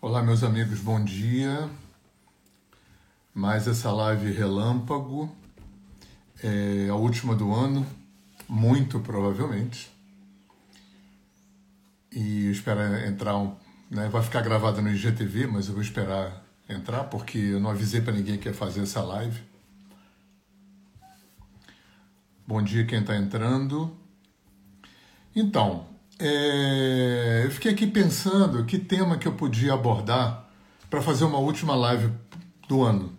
Olá, meus amigos, bom dia. Mais essa live relâmpago, é a última do ano, muito provavelmente. E espero entrar, um, né, vai ficar gravada no IGTV, mas eu vou esperar entrar porque eu não avisei para ninguém que ia fazer essa live. Bom dia quem está entrando. Então, é, eu fiquei aqui pensando que tema que eu podia abordar para fazer uma última live do ano,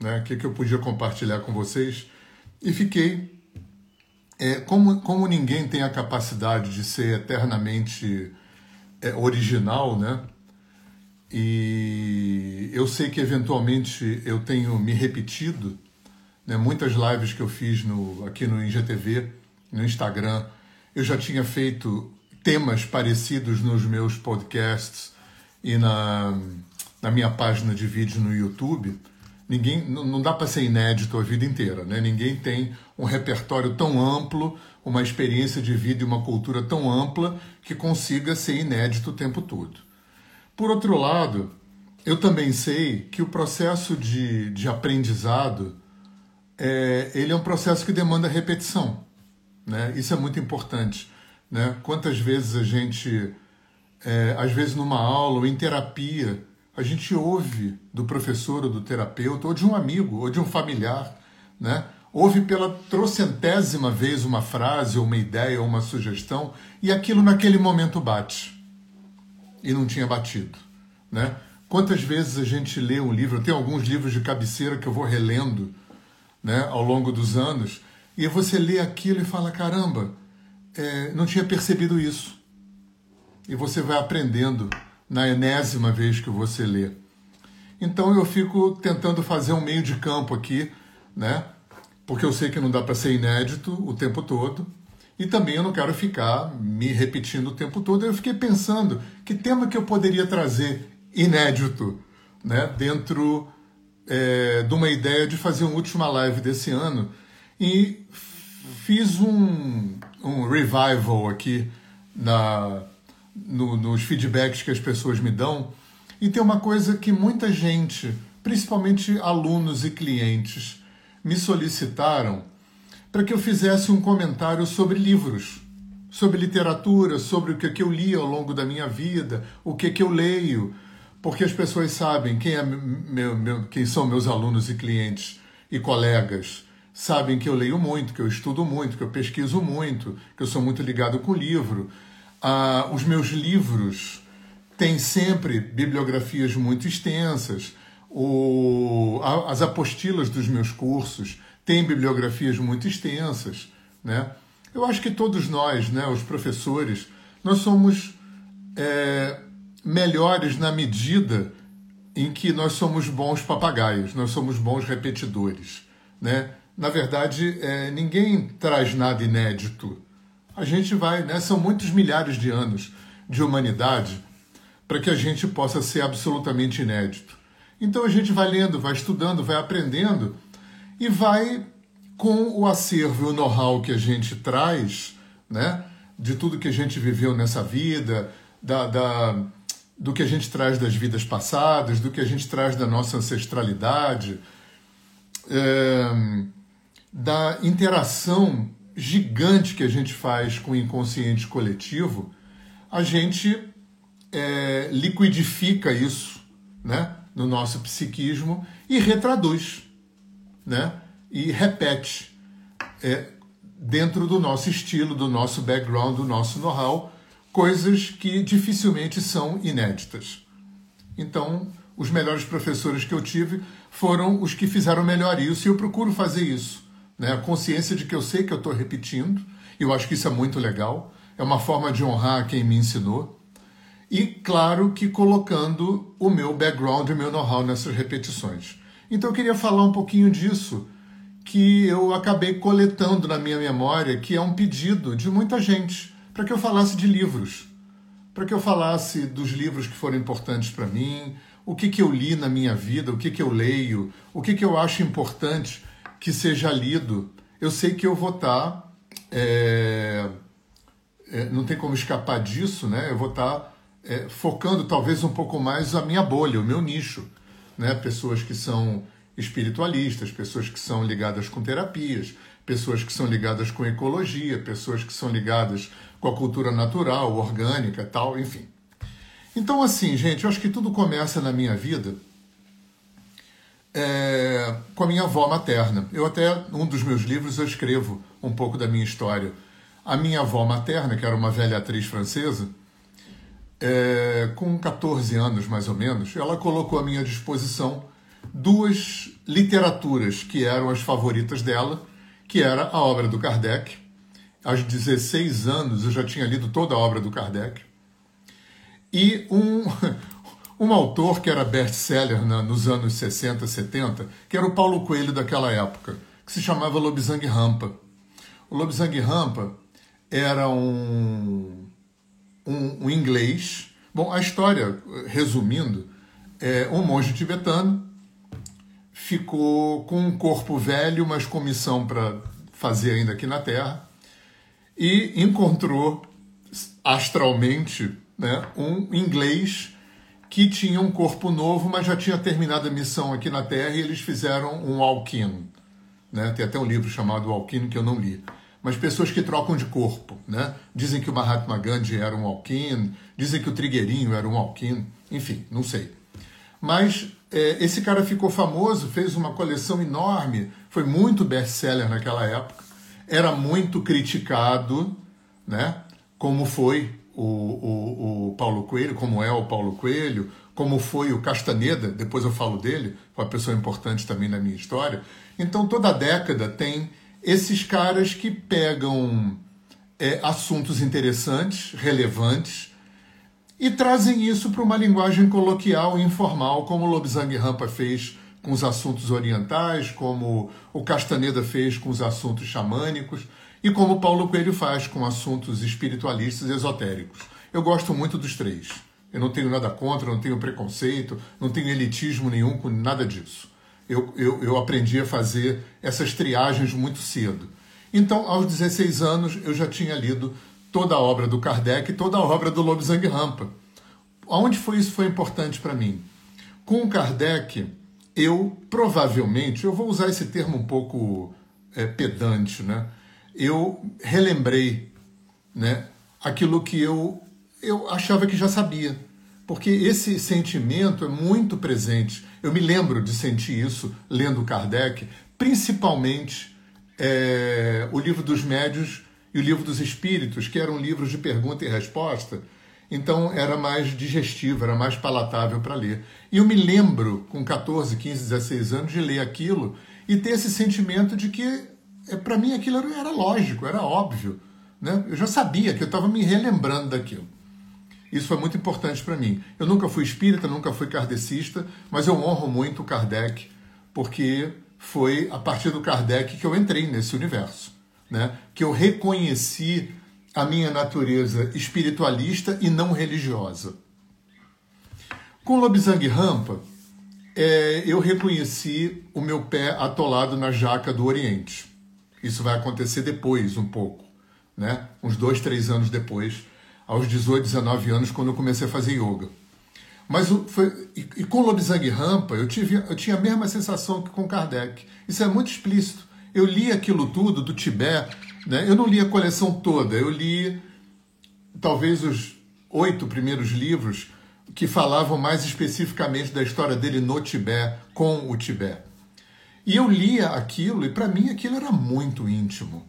né? O que, que eu podia compartilhar com vocês e fiquei é, como, como ninguém tem a capacidade de ser eternamente é, original, né? E eu sei que eventualmente eu tenho me repetido, né? Muitas lives que eu fiz no, aqui no IGTV, no Instagram, eu já tinha feito temas parecidos nos meus podcasts e na, na minha página de vídeo no YouTube, ninguém não dá para ser inédito a vida inteira, né? Ninguém tem um repertório tão amplo, uma experiência de vida e uma cultura tão ampla que consiga ser inédito o tempo todo. Por outro lado, eu também sei que o processo de, de aprendizado é, ele é um processo que demanda repetição. Né? Isso é muito importante. Né? Quantas vezes a gente, é, às vezes numa aula ou em terapia, a gente ouve do professor ou do terapeuta, ou de um amigo, ou de um familiar, né? ouve pela trocentésima vez uma frase, ou uma ideia, ou uma sugestão, e aquilo naquele momento bate. E não tinha batido. Né? Quantas vezes a gente lê um livro, tem alguns livros de cabeceira que eu vou relendo né, ao longo dos anos, e você lê aquilo e fala: caramba, é, não tinha percebido isso. E você vai aprendendo na enésima vez que você lê. Então eu fico tentando fazer um meio de campo aqui, né? Porque eu sei que não dá para ser inédito o tempo todo. E também eu não quero ficar me repetindo o tempo todo. Eu fiquei pensando que tema que eu poderia trazer inédito, né? Dentro é, de uma ideia de fazer uma última live desse ano. E fiz um, um revival aqui na, no, nos feedbacks que as pessoas me dão. E tem uma coisa que muita gente, principalmente alunos e clientes, me solicitaram para que eu fizesse um comentário sobre livros, sobre literatura, sobre o que, que eu li ao longo da minha vida, o que, que eu leio, porque as pessoas sabem quem, é meu, meu, quem são meus alunos e clientes e colegas sabem que eu leio muito, que eu estudo muito, que eu pesquiso muito, que eu sou muito ligado com o livro. Ah, os meus livros têm sempre bibliografias muito extensas. O, as apostilas dos meus cursos têm bibliografias muito extensas. Né? Eu acho que todos nós, né, os professores, nós somos é, melhores na medida em que nós somos bons papagaios, nós somos bons repetidores. Né? Na verdade, é, ninguém traz nada inédito. A gente vai, né? São muitos milhares de anos de humanidade para que a gente possa ser absolutamente inédito. Então a gente vai lendo, vai estudando, vai aprendendo e vai com o acervo e o know-how que a gente traz, né? De tudo que a gente viveu nessa vida, da, da, do que a gente traz das vidas passadas, do que a gente traz da nossa ancestralidade. É, da interação gigante que a gente faz com o inconsciente coletivo, a gente é, liquidifica isso né, no nosso psiquismo e retraduz, né, e repete é, dentro do nosso estilo, do nosso background, do nosso know-how, coisas que dificilmente são inéditas. Então, os melhores professores que eu tive foram os que fizeram melhor isso e eu procuro fazer isso né? a consciência de que eu sei que eu estou repetindo, e eu acho que isso é muito legal, é uma forma de honrar quem me ensinou, e claro que colocando o meu background e o meu know-how nessas repetições. Então eu queria falar um pouquinho disso, que eu acabei coletando na minha memória, que é um pedido de muita gente, para que eu falasse de livros, para que eu falasse dos livros que foram importantes para mim, o que, que eu li na minha vida, o que, que eu leio, o que, que eu acho importante que seja lido. Eu sei que eu vou estar. Tá, é, é, não tem como escapar disso, né? Eu vou estar tá, é, focando talvez um pouco mais a minha bolha, o meu nicho. Né? Pessoas que são espiritualistas, pessoas que são ligadas com terapias, pessoas que são ligadas com ecologia, pessoas que são ligadas com a cultura natural, orgânica, tal, enfim. Então, assim, gente, eu acho que tudo começa na minha vida é, com a minha avó materna. Eu até, um dos meus livros, eu escrevo um pouco da minha história. A minha avó materna, que era uma velha atriz francesa, é, com 14 anos mais ou menos, ela colocou à minha disposição duas literaturas que eram as favoritas dela, que era a obra do Kardec. Aos 16 anos eu já tinha lido toda a obra do Kardec. E um, um autor que era best-seller nos anos 60, 70, que era o Paulo Coelho daquela época, que se chamava Lobisang Rampa. O Lobisang Rampa era um, um, um inglês. Bom, a história, resumindo, é um monge tibetano ficou com um corpo velho, mas com missão para fazer ainda aqui na Terra, e encontrou astralmente né, um inglês que tinha um corpo novo, mas já tinha terminado a missão aqui na Terra e eles fizeram um Alkin. Né? Tem até um livro chamado Alkin que eu não li. Mas pessoas que trocam de corpo. Né? Dizem que o Mahatma Gandhi era um Alkin, dizem que o Trigueirinho era um Alkin, enfim, não sei. Mas é, esse cara ficou famoso, fez uma coleção enorme, foi muito best-seller naquela época, era muito criticado, né? como foi o, o, o Paulo Coelho, como é o Paulo Coelho, como foi o Castaneda, depois eu falo dele, foi uma pessoa importante também na minha história. Então, toda década tem esses caras que pegam é, assuntos interessantes, relevantes, e trazem isso para uma linguagem coloquial e informal, como o Lobsang Rampa fez com os assuntos orientais, como o Castaneda fez com os assuntos xamânicos e como Paulo Coelho faz com assuntos espiritualistas e esotéricos. Eu gosto muito dos três. Eu não tenho nada contra, não tenho preconceito, não tenho elitismo nenhum com nada disso. Eu, eu, eu aprendi a fazer essas triagens muito cedo. Então, aos 16 anos, eu já tinha lido toda a obra do Kardec e toda a obra do Lobsang Rampa. Aonde foi isso foi importante para mim? Com o Kardec, eu provavelmente, eu vou usar esse termo um pouco é, pedante, né? Eu relembrei, né, aquilo que eu eu achava que já sabia, porque esse sentimento é muito presente. Eu me lembro de sentir isso lendo Kardec, principalmente é, o livro dos médios e o livro dos espíritos, que eram livros de pergunta e resposta, então era mais digestivo, era mais palatável para ler. E eu me lembro, com 14, 15, 16 anos, de ler aquilo e ter esse sentimento de que, é, para mim, aquilo era lógico, era óbvio. Né? Eu já sabia que eu estava me relembrando daquilo. Isso foi muito importante para mim. Eu nunca fui espírita, nunca fui kardecista, mas eu honro muito o Kardec, porque foi a partir do Kardec que eu entrei nesse universo né? que eu reconheci a minha natureza espiritualista e não religiosa. Com Lobsang Rampa, é, eu reconheci o meu pé atolado na jaca do Oriente. Isso vai acontecer depois, um pouco, né? uns dois, três anos depois, aos 18, 19 anos, quando eu comecei a fazer yoga. Mas foi, e, e com Lobsang Rampa, eu, tive, eu tinha a mesma sensação que com Kardec. Isso é muito explícito. Eu li aquilo tudo do Tibete, né? eu não li a coleção toda, eu li talvez os oito primeiros livros que falavam mais especificamente da história dele no Tibete, com o Tibete. E eu lia aquilo e para mim aquilo era muito íntimo.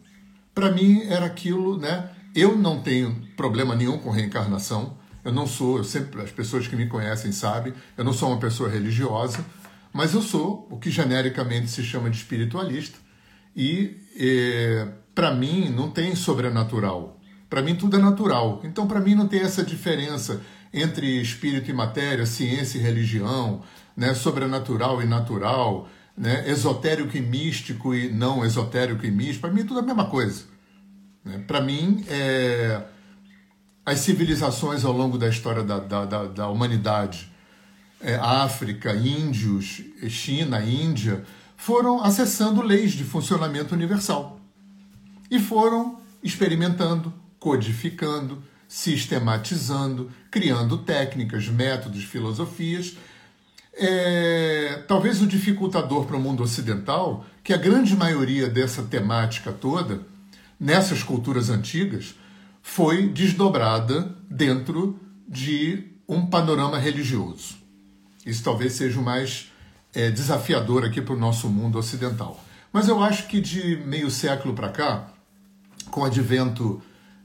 Para mim era aquilo, né? Eu não tenho problema nenhum com reencarnação. Eu não sou, eu sempre as pessoas que me conhecem sabem, eu não sou uma pessoa religiosa, mas eu sou o que genericamente se chama de espiritualista. E é, para mim não tem sobrenatural. Para mim tudo é natural. Então para mim não tem essa diferença entre espírito e matéria, ciência e religião, né, sobrenatural e natural, né, esotérico e místico e não esotérico e místico. Para mim tudo é a mesma coisa. Né? Para mim é, as civilizações ao longo da história da, da, da, da humanidade, é, África, índios, China, Índia, foram acessando leis de funcionamento universal e foram experimentando, codificando, sistematizando, criando técnicas, métodos, filosofias. É, talvez o dificultador para o mundo ocidental, que a grande maioria dessa temática toda, nessas culturas antigas, foi desdobrada dentro de um panorama religioso. Isso talvez seja o mais é, desafiador aqui para o nosso mundo ocidental. Mas eu acho que de meio século para cá, com o advento,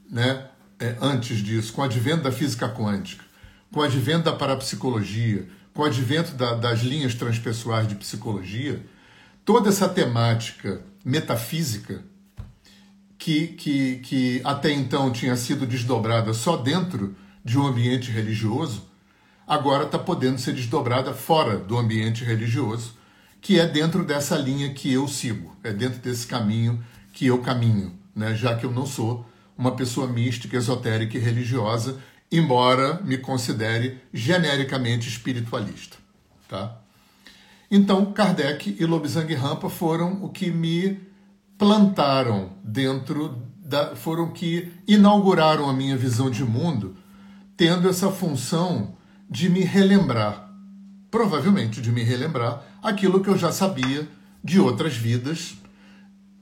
né, é, antes disso, com o advento da física quântica, com o advento da parapsicologia, com o advento da, das linhas transpessoais de psicologia, toda essa temática metafísica que, que, que até então tinha sido desdobrada só dentro de um ambiente religioso, agora está podendo ser desdobrada fora do ambiente religioso, que é dentro dessa linha que eu sigo, é dentro desse caminho que eu caminho, né? já que eu não sou uma pessoa mística, esotérica e religiosa, embora me considere genericamente espiritualista. Tá? Então, Kardec e Lobsang Rampa foram o que me plantaram dentro da. foram que inauguraram a minha visão de mundo, tendo essa função de me relembrar, provavelmente de me relembrar, aquilo que eu já sabia de outras vidas,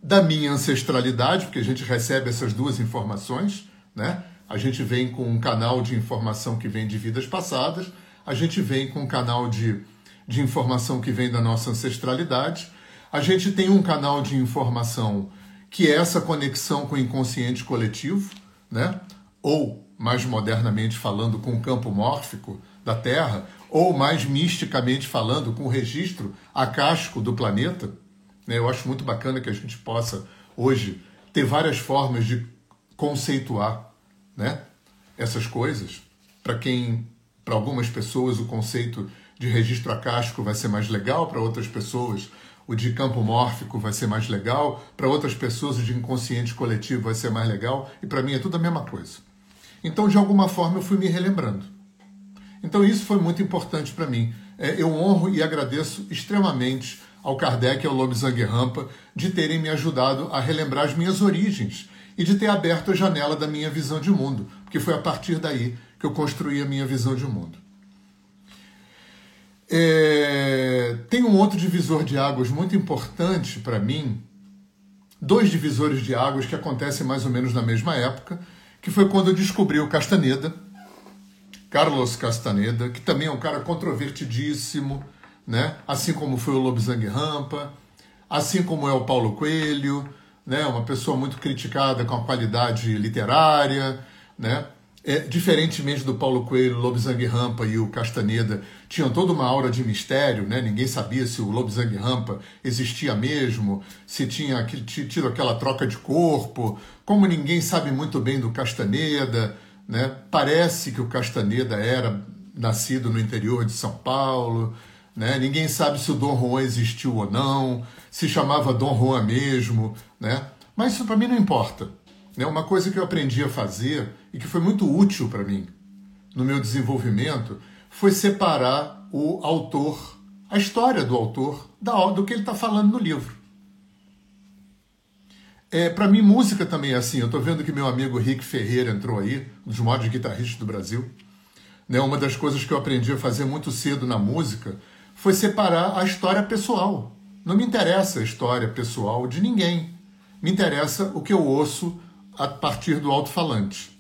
da minha ancestralidade, porque a gente recebe essas duas informações, né? A gente vem com um canal de informação que vem de vidas passadas, a gente vem com um canal de, de informação que vem da nossa ancestralidade, a gente tem um canal de informação que é essa conexão com o inconsciente coletivo, né? ou, mais modernamente falando, com o campo mórfico da Terra, ou mais misticamente falando, com o registro acástico do planeta. Né? Eu acho muito bacana que a gente possa, hoje, ter várias formas de conceituar né? essas coisas. Para quem, para algumas pessoas, o conceito de registro acástico vai ser mais legal, para outras pessoas, o de campo mórfico vai ser mais legal, para outras pessoas, o de inconsciente coletivo vai ser mais legal, e para mim é tudo a mesma coisa. Então, de alguma forma, eu fui me relembrando. Então isso foi muito importante para mim. É, eu honro e agradeço extremamente ao Kardec e ao Lobsang Rampa de terem me ajudado a relembrar as minhas origens e de ter aberto a janela da minha visão de mundo, porque foi a partir daí que eu construí a minha visão de mundo. É, tem um outro divisor de águas muito importante para mim, dois divisores de águas que acontecem mais ou menos na mesma época, que foi quando eu descobri o Castaneda, Carlos Castaneda, que também é um cara controvertidíssimo, né? assim como foi o Lobsang Rampa, assim como é o Paulo Coelho, né? uma pessoa muito criticada com a qualidade literária, né? É, diferentemente do Paulo Coelho, Lobsang Rampa e o Castaneda tinham toda uma aura de mistério, né? ninguém sabia se o Lobsang Rampa existia mesmo, se tinha tido aquela troca de corpo, como ninguém sabe muito bem do Castaneda, né? Parece que o Castaneda era nascido no interior de São Paulo. Né? Ninguém sabe se o Dom Juan existiu ou não, se chamava Dom Juan mesmo. Né? Mas isso para mim não importa. Né? Uma coisa que eu aprendi a fazer e que foi muito útil para mim no meu desenvolvimento foi separar o autor, a história do autor, do que ele está falando no livro. É, para mim, música também é assim. Eu estou vendo que meu amigo Rick Ferreira entrou aí, um dos maiores guitarristas do Brasil. Né, uma das coisas que eu aprendi a fazer muito cedo na música foi separar a história pessoal. Não me interessa a história pessoal de ninguém. Me interessa o que eu ouço a partir do alto-falante.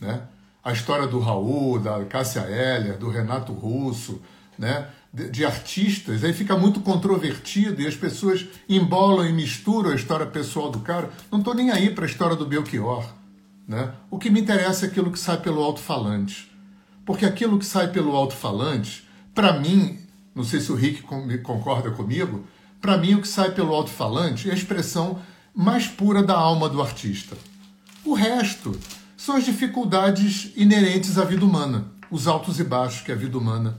Né? A história do Raul, da Cássia Eller, do Renato Russo, né? de, de, artistas, aí fica muito controvertido e as pessoas embolam e misturam a história pessoal do cara. Não estou nem aí para a história do Belchior. Né? O que me interessa é aquilo que sai pelo alto-falante. Porque aquilo que sai pelo alto-falante, para mim, não sei se o Rick concorda comigo, para mim o que sai pelo alto-falante é a expressão mais pura da alma do artista. O resto são as dificuldades inerentes à vida humana, os altos e baixos que a vida humana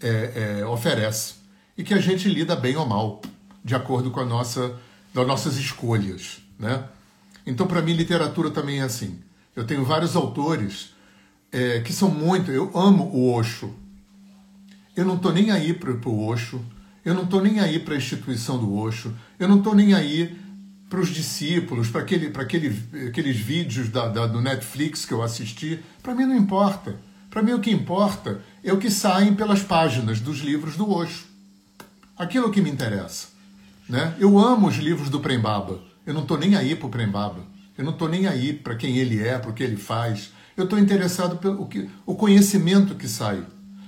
é, é, oferece e que a gente lida bem ou mal, de acordo com a nossa, das nossas escolhas. Né? Então, para mim, literatura também é assim. Eu tenho vários autores é, que são muito. Eu amo o Osho. Eu não estou nem aí para o Osho. Eu não estou nem aí para a instituição do Osho. Eu não estou nem aí para os discípulos, para aquele, aquele, aqueles vídeos da, da, do Netflix que eu assisti, para mim não importa. Para mim o que importa é o que saem pelas páginas dos livros do hoje. Aquilo que me interessa. Né? Eu amo os livros do Prembaba. Eu não estou nem aí para o Prembaba. Eu não estou nem aí para quem ele é, para o que ele faz. Eu estou interessado pelo que, o conhecimento que sai.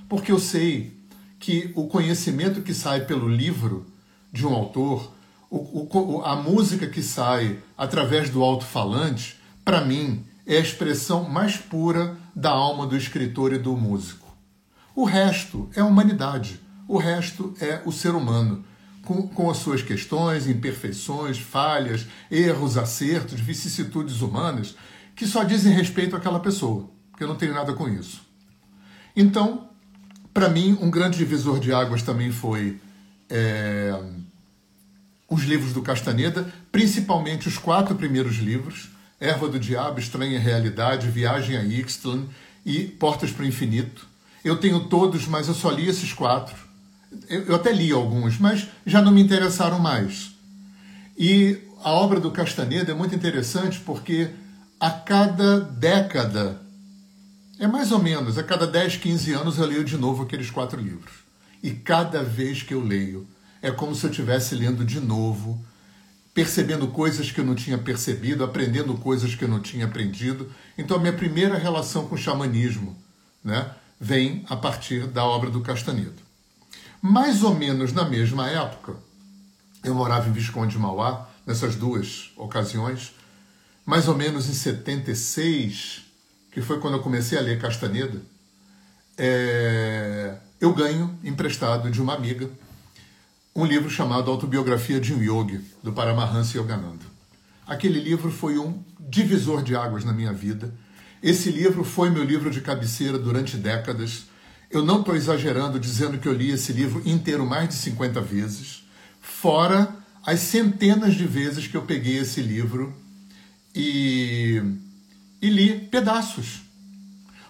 Porque eu sei que o conhecimento que sai pelo livro de um autor, o, o, a música que sai através do alto-falante, para mim, é a expressão mais pura da alma do escritor e do músico. O resto é a humanidade, o resto é o ser humano, com, com as suas questões, imperfeições, falhas, erros, acertos, vicissitudes humanas, que só dizem respeito àquela pessoa, que eu não tenho nada com isso. Então, para mim, um grande divisor de águas também foi é, os livros do Castaneda, principalmente os quatro primeiros livros, Erva do Diabo, Estranha Realidade, Viagem a Ixtlan e Portas para o Infinito. Eu tenho todos, mas eu só li esses quatro. Eu, eu até li alguns, mas já não me interessaram mais. E a obra do Castaneda é muito interessante porque a cada década, é mais ou menos, a cada 10, 15 anos eu leio de novo aqueles quatro livros. E cada vez que eu leio, é como se eu estivesse lendo de novo, percebendo coisas que eu não tinha percebido, aprendendo coisas que eu não tinha aprendido. Então, a minha primeira relação com o xamanismo né, vem a partir da obra do Castaneda. Mais ou menos na mesma época, eu morava em Visconde de Mauá, nessas duas ocasiões, mais ou menos em 76, que foi quando eu comecei a ler Castaneda, é, eu ganho emprestado de uma amiga um livro chamado Autobiografia de um Yogi, do Paramahansa Yogananda. Aquele livro foi um divisor de águas na minha vida. Esse livro foi meu livro de cabeceira durante décadas. Eu não estou exagerando dizendo que eu li esse livro inteiro mais de 50 vezes, fora as centenas de vezes que eu peguei esse livro e, e li pedaços.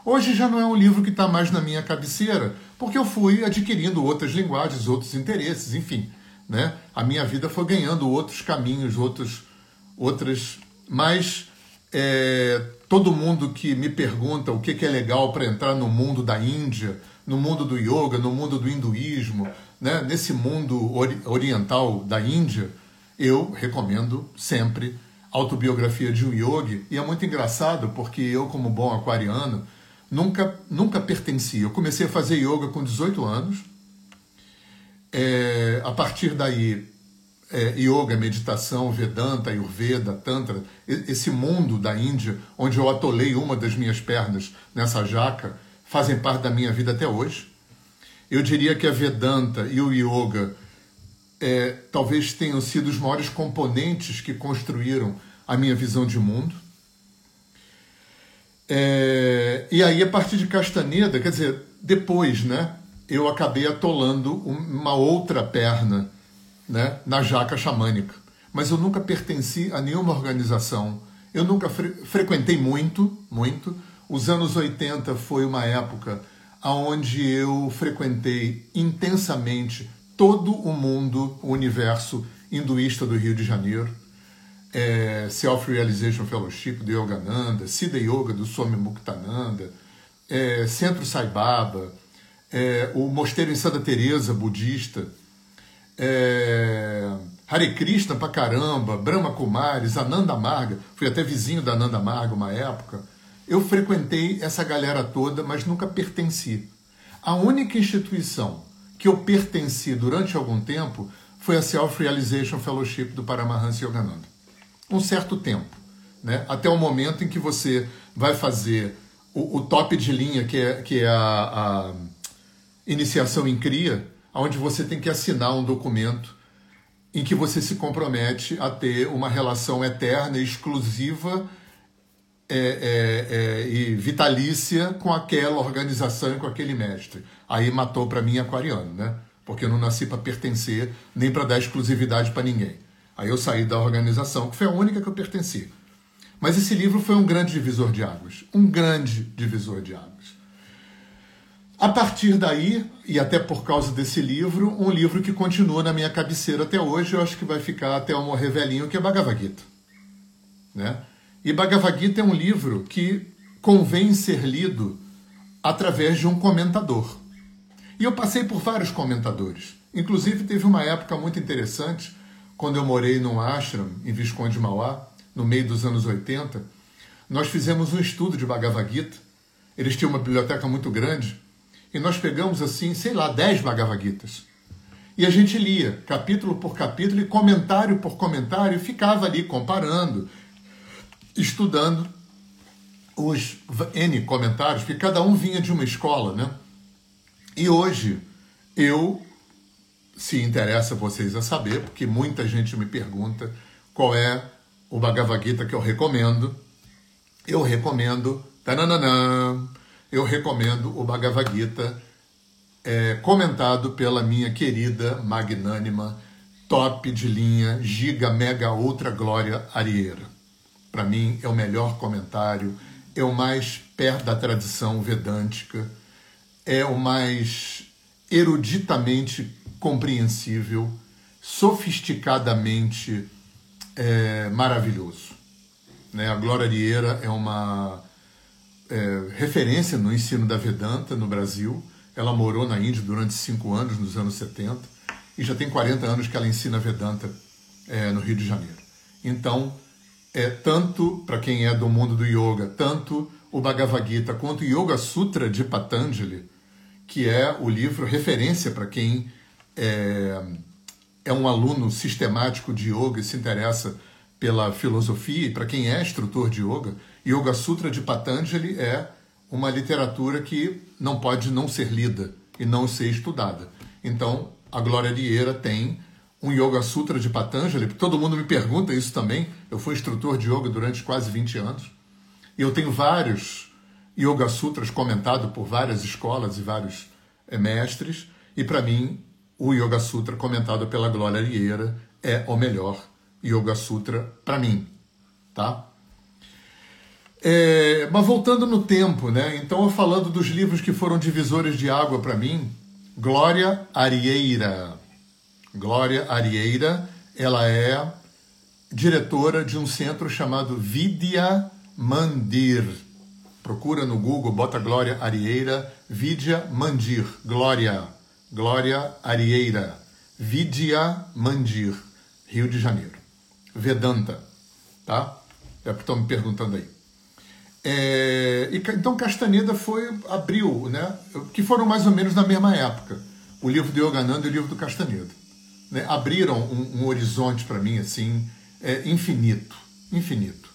Hoje já não é um livro que está mais na minha cabeceira, porque eu fui adquirindo outras linguagens, outros interesses, enfim. Né? A minha vida foi ganhando outros caminhos, outros, outras. Mas é, todo mundo que me pergunta o que, que é legal para entrar no mundo da Índia, no mundo do yoga, no mundo do hinduísmo, né? nesse mundo oriental da Índia, eu recomendo sempre Autobiografia de um Yogi. E é muito engraçado porque eu, como bom aquariano, nunca, nunca pertenci. Eu comecei a fazer yoga com 18 anos. É, a partir daí, é, yoga, meditação, Vedanta, Ayurveda, Tantra, esse mundo da Índia, onde eu atolei uma das minhas pernas nessa jaca, fazem parte da minha vida até hoje. Eu diria que a Vedanta e o Yoga é, talvez tenham sido os maiores componentes que construíram a minha visão de mundo. É, e aí, a partir de Castaneda, quer dizer, depois, né, eu acabei atolando uma outra perna né, na jaca xamânica. Mas eu nunca pertenci a nenhuma organização. Eu nunca fre frequentei muito, muito. Os anos 80 foi uma época onde eu frequentei intensamente todo o mundo, o universo hinduísta do Rio de Janeiro é, Self-Realization Fellowship do Yogananda, Siddha Yoga do Swami Muktananda, é, Centro Sai Baba, é, o Mosteiro em Santa Teresa budista, é, Hare Krishna pra caramba, Brahma Kumaris, Ananda Marga, fui até vizinho da Ananda Marga uma época. Eu frequentei essa galera toda, mas nunca pertenci. A única instituição que eu pertenci durante algum tempo foi a Self-Realization Fellowship do Paramahansa Yogananda um certo tempo, né? até o momento em que você vai fazer o, o top de linha, que é, que é a, a iniciação em CRIA, onde você tem que assinar um documento em que você se compromete a ter uma relação eterna, exclusiva é, é, é, e vitalícia com aquela organização e com aquele mestre. Aí matou para mim aquariano, né? Porque eu não nasci para pertencer nem para dar exclusividade para ninguém. Aí eu saí da organização, que foi a única que eu pertenci. Mas esse livro foi um grande divisor de águas. Um grande divisor de águas. A partir daí, e até por causa desse livro, um livro que continua na minha cabeceira até hoje, eu acho que vai ficar até eu morrer velhinho, que é Bhagavad Gita. Né? E Bhagavad Gita é um livro que convém ser lido através de um comentador. E eu passei por vários comentadores. Inclusive, teve uma época muito interessante, quando eu morei num ashram em Visconde Mauá, no meio dos anos 80, nós fizemos um estudo de Bhagavad Gita. Eles tinham uma biblioteca muito grande e nós pegamos assim, sei lá, 10 Bhagavad Gitas. E a gente lia capítulo por capítulo e comentário por comentário, e ficava ali comparando, estudando os N comentários, porque cada um vinha de uma escola, né? E hoje eu, se interessa vocês a saber, porque muita gente me pergunta qual é o Bhagavad Gita que eu recomendo, eu recomendo, tananana, eu recomendo o Bhagavad Gita é, comentado pela minha querida, magnânima, top de linha, giga, mega, ultra glória Arieira. Para mim é o melhor comentário, é o mais perto da tradição vedântica, é o mais eruditamente compreensível, sofisticadamente é, maravilhoso. Né? A Glória Arieira é uma é, referência no ensino da Vedanta no Brasil. Ela morou na Índia durante cinco anos, nos anos 70, e já tem 40 anos que ela ensina Vedanta é, no Rio de Janeiro. Então, é tanto para quem é do mundo do yoga, tanto o Bhagavad Gita quanto o Yoga Sutra de Patanjali, que é o livro referência para quem é, é um aluno sistemático de yoga e se interessa pela filosofia, e para quem é instrutor de yoga, Yoga Sutra de Patanjali é uma literatura que não pode não ser lida e não ser estudada. Então, a Glória Lieira tem um Yoga Sutra de Patanjali, todo mundo me pergunta isso também. Eu fui instrutor de yoga durante quase 20 anos. E eu tenho vários Yoga Sutras comentados por várias escolas e vários eh, mestres. E para mim, o Yoga Sutra comentado pela Glória Lieira é o melhor Yoga Sutra para mim, tá? É, mas voltando no tempo, né? Então, falando dos livros que foram divisores de água para mim, Glória Arieira. Glória Arieira, ela é diretora de um centro chamado Vidya Mandir. Procura no Google, bota Glória Arieira, Vidya Mandir, Glória, Glória Arieira, Vidya Mandir, Rio de Janeiro. Vedanta, tá? É o que estão me perguntando aí. É, e, então Castaneda foi abriu, né? Que foram mais ou menos na mesma época. O livro do Yogananda e o livro do Castaneda, né? Abriram um, um horizonte para mim assim é, infinito, infinito.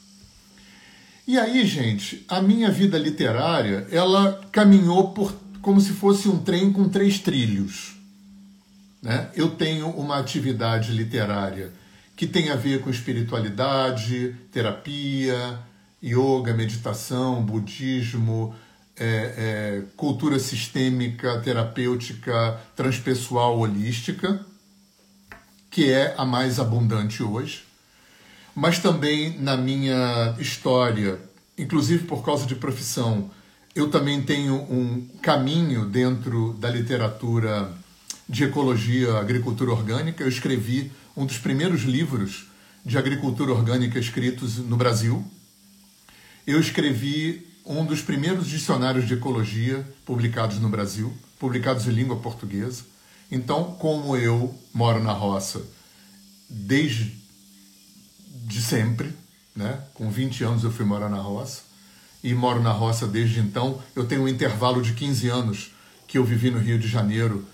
E aí, gente, a minha vida literária ela caminhou por como se fosse um trem com três trilhos. Né? Eu tenho uma atividade literária que tem a ver com espiritualidade, terapia, yoga, meditação, budismo, é, é, cultura sistêmica, terapêutica, transpessoal, holística, que é a mais abundante hoje, mas também na minha história, inclusive por causa de profissão, eu também tenho um caminho dentro da literatura de ecologia, agricultura orgânica. Eu escrevi um dos primeiros livros de agricultura orgânica escritos no Brasil. Eu escrevi um dos primeiros dicionários de ecologia publicados no Brasil, publicados em língua portuguesa. Então, como eu moro na roça desde de sempre, né? com 20 anos eu fui morar na roça, e moro na roça desde então, eu tenho um intervalo de 15 anos que eu vivi no Rio de Janeiro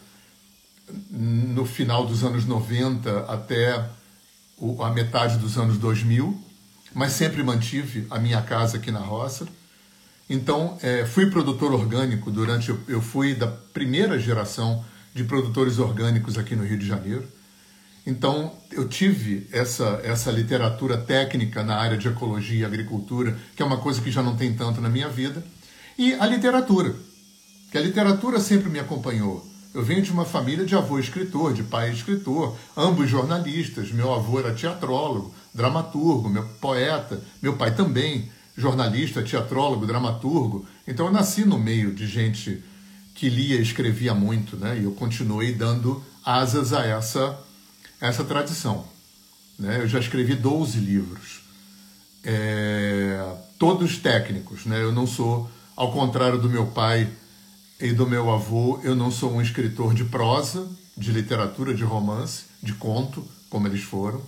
no final dos anos 90 até a metade dos anos 2000, mas sempre mantive a minha casa aqui na roça. Então, é, fui produtor orgânico durante. Eu fui da primeira geração de produtores orgânicos aqui no Rio de Janeiro. Então, eu tive essa, essa literatura técnica na área de ecologia e agricultura, que é uma coisa que já não tem tanto na minha vida, e a literatura, que a literatura sempre me acompanhou. Eu venho de uma família de avô escritor, de pai escritor, ambos jornalistas. Meu avô era teatrólogo, dramaturgo, meu poeta, meu pai também jornalista, teatrólogo, dramaturgo. Então eu nasci no meio de gente que lia e escrevia muito, né? E eu continuei dando asas a essa, essa tradição. Né? Eu já escrevi 12 livros, é, todos técnicos. Né? Eu não sou, ao contrário do meu pai e do meu avô, eu não sou um escritor de prosa, de literatura, de romance, de conto, como eles foram.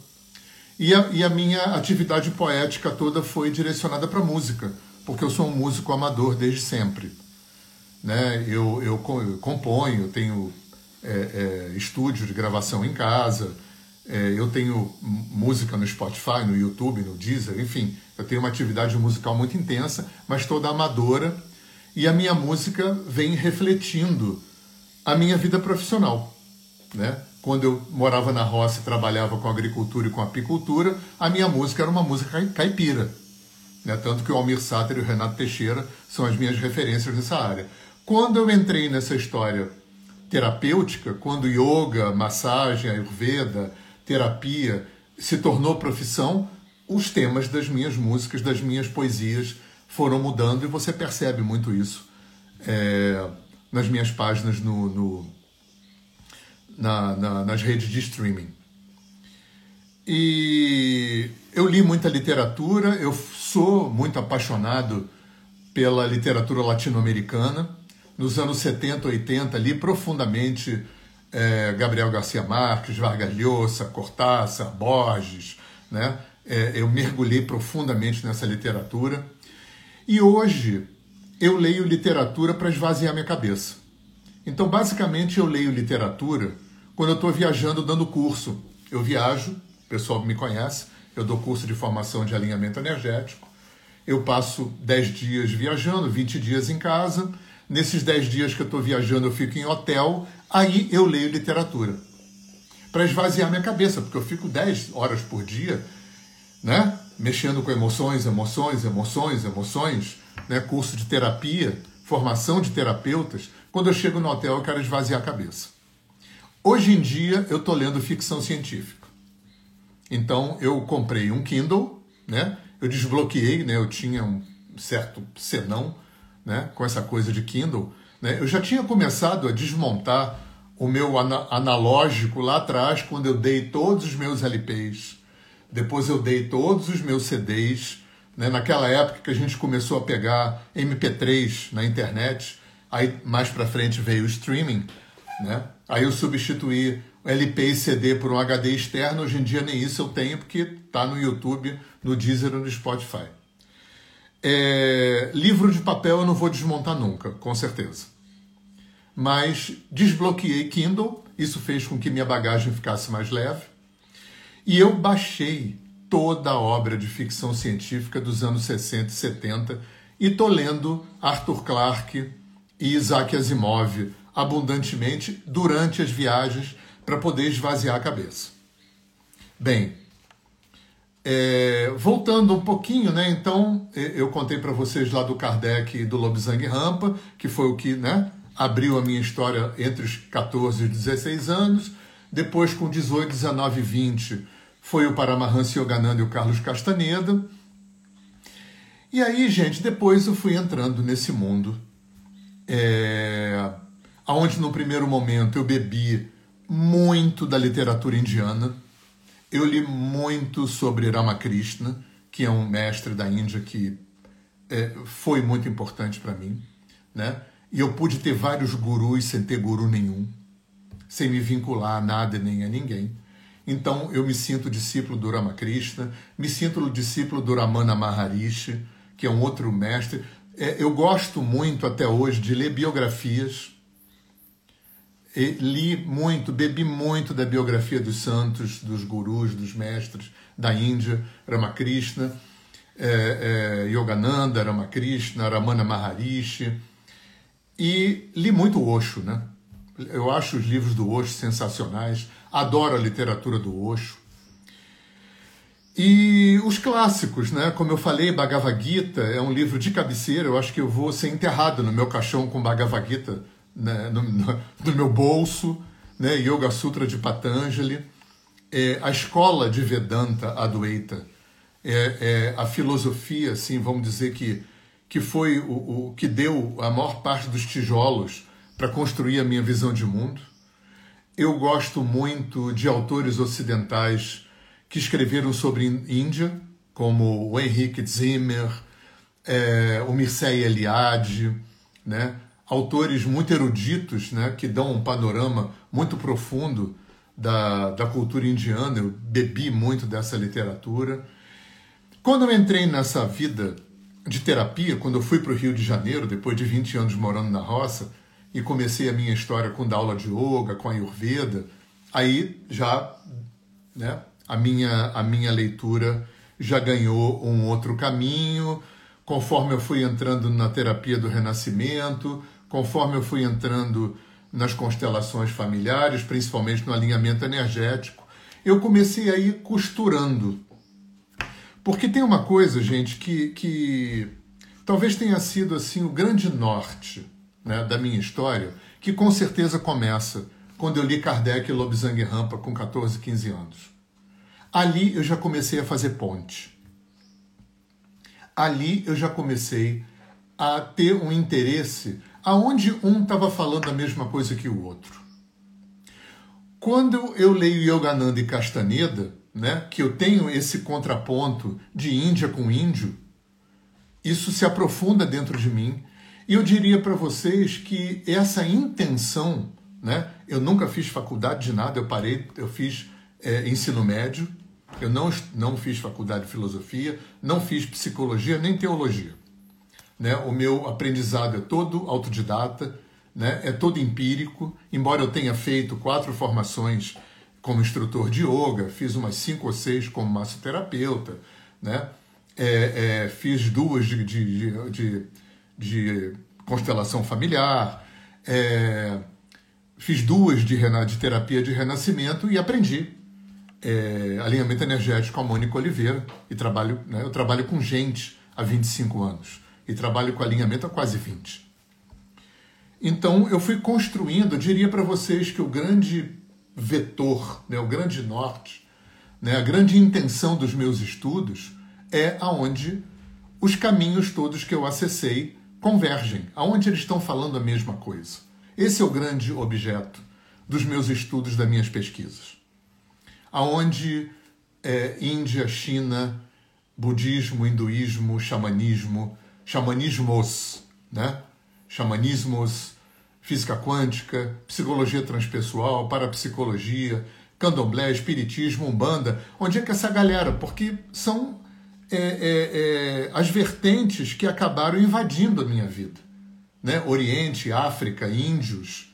E a, e a minha atividade poética toda foi direcionada para música, porque eu sou um músico amador desde sempre. Né? Eu, eu, componho, eu tenho é, é, estúdio de gravação em casa, é, eu tenho música no Spotify, no YouTube, no Deezer, enfim, eu tenho uma atividade musical muito intensa, mas toda amadora, e a minha música vem refletindo a minha vida profissional. Né? Quando eu morava na roça e trabalhava com agricultura e com apicultura, a minha música era uma música caipira. Né? Tanto que o Almir Sater e o Renato Teixeira são as minhas referências nessa área. Quando eu entrei nessa história terapêutica, quando yoga, massagem, ayurveda, terapia se tornou profissão, os temas das minhas músicas, das minhas poesias foram mudando e você percebe muito isso é, nas minhas páginas no, no na, na, nas redes de streaming. E eu li muita literatura, eu sou muito apaixonado pela literatura latino-americana. Nos anos 70, 80, li profundamente é, Gabriel Garcia Marques, Vargas Llosa, Cortázar, Borges, né? É, eu mergulhei profundamente nessa literatura. E hoje eu leio literatura para esvaziar minha cabeça. Então, basicamente, eu leio literatura quando eu estou viajando dando curso. Eu viajo, o pessoal me conhece, eu dou curso de formação de alinhamento energético. Eu passo 10 dias viajando, 20 dias em casa. Nesses 10 dias que eu estou viajando, eu fico em hotel. Aí eu leio literatura. Para esvaziar minha cabeça, porque eu fico 10 horas por dia, né? Mexendo com emoções, emoções, emoções, emoções, né? Curso de terapia, formação de terapeutas. Quando eu chego no hotel, eu quero esvaziar a cabeça. Hoje em dia eu estou lendo ficção científica. Então eu comprei um Kindle, né? Eu desbloqueei, né? Eu tinha um certo senão, né? Com essa coisa de Kindle, né? Eu já tinha começado a desmontar o meu analógico lá atrás quando eu dei todos os meus LPs. Depois eu dei todos os meus CDs, né? Naquela época que a gente começou a pegar MP3 na internet, aí mais para frente veio o streaming, né? Aí eu substituí LP e CD por um HD externo. Hoje em dia nem isso eu tenho, porque está no YouTube, no Deezer ou no Spotify. É, livro de papel eu não vou desmontar nunca, com certeza. Mas desbloqueei Kindle, isso fez com que minha bagagem ficasse mais leve. E eu baixei toda a obra de ficção científica dos anos 60 e 70 e tô lendo Arthur Clarke e Isaac Asimov abundantemente durante as viagens para poder esvaziar a cabeça. Bem, é, voltando um pouquinho, né? Então, eu contei para vocês lá do Kardec e do Lobsang Rampa, que foi o que né, abriu a minha história entre os 14 e 16 anos. Depois, com 18, 19 e 20, foi o Paramahansa Yogananda e o Carlos Castaneda. E aí, gente, depois eu fui entrando nesse mundo. É, aonde no primeiro momento eu bebi muito da literatura indiana. Eu li muito sobre Ramakrishna, que é um mestre da Índia que é, foi muito importante para mim, né? E eu pude ter vários gurus sem ter guru nenhum, sem me vincular a nada nem a ninguém. Então eu me sinto discípulo do Ramakrishna, me sinto discípulo do Ramana Maharishi, que é um outro mestre. É, eu gosto muito até hoje de ler biografias li muito, bebi muito da biografia dos santos, dos gurus, dos mestres da Índia, Ramakrishna, é, é, Yogananda, Ramakrishna, Ramana Maharishi, e li muito Osho, né? Eu acho os livros do Osho sensacionais, adoro a literatura do Osho. E os clássicos, né? Como eu falei, Bhagavad Gita é um livro de cabeceira, eu acho que eu vou ser enterrado no meu caixão com Bhagavad Gita né, no, no, meu bolso, né, Yoga Sutra de Patanjali, é, a escola de Vedanta Adwaita, é, é, a filosofia, assim, vamos dizer que, que foi o, o que deu a maior parte dos tijolos para construir a minha visão de mundo. Eu gosto muito de autores ocidentais que escreveram sobre Índia, como o Henrique Zimmer, é, o Mircea Eliade, né? Autores muito eruditos né? que dão um panorama muito profundo da, da cultura indiana. Eu bebi muito dessa literatura. Quando eu entrei nessa vida de terapia, quando eu fui para o Rio de Janeiro, depois de 20 anos morando na roça, e comecei a minha história com da aula de yoga, com a Ayurveda, aí já né, a, minha, a minha leitura já ganhou um outro caminho, conforme eu fui entrando na terapia do renascimento, conforme eu fui entrando nas constelações familiares, principalmente no alinhamento energético, eu comecei a ir costurando. Porque tem uma coisa, gente, que, que talvez tenha sido assim o grande norte né, da minha história, que com certeza começa quando eu li Kardec e Lobsang Rampa com 14, 15 anos. Ali eu já comecei a fazer ponte. Ali eu já comecei a ter um interesse aonde um estava falando a mesma coisa que o outro. Quando eu leio Yogananda e Castaneda, né, que eu tenho esse contraponto de Índia com índio, isso se aprofunda dentro de mim. E eu diria para vocês que essa intenção, né, eu nunca fiz faculdade de nada, eu parei, eu fiz é, ensino médio, eu não, não fiz faculdade de filosofia, não fiz psicologia nem teologia. Né? O meu aprendizado é todo autodidata, né? é todo empírico, embora eu tenha feito quatro formações como instrutor de yoga, fiz umas cinco ou seis como massoterapeuta, né? É, é, fiz duas de, de, de, de constelação familiar, é, fiz duas de, de terapia de renascimento e aprendi é, alinhamento energético com a Mônica Oliveira e trabalho, né, eu trabalho com gente há 25 anos e trabalho com alinhamento há quase 20. Então eu fui construindo, eu diria para vocês que o grande vetor, né, o grande norte, né, a grande intenção dos meus estudos é aonde os caminhos todos que eu acessei convergem, aonde eles estão falando a mesma coisa. Esse é o grande objeto dos meus estudos, das minhas pesquisas aonde é, Índia, China, budismo, hinduísmo, xamanismo, xamanismos, né? xamanismos, física quântica, psicologia transpessoal, parapsicologia, candomblé, espiritismo, umbanda, onde é que essa galera? Porque são é, é, é, as vertentes que acabaram invadindo a minha vida. Né? Oriente, África, índios,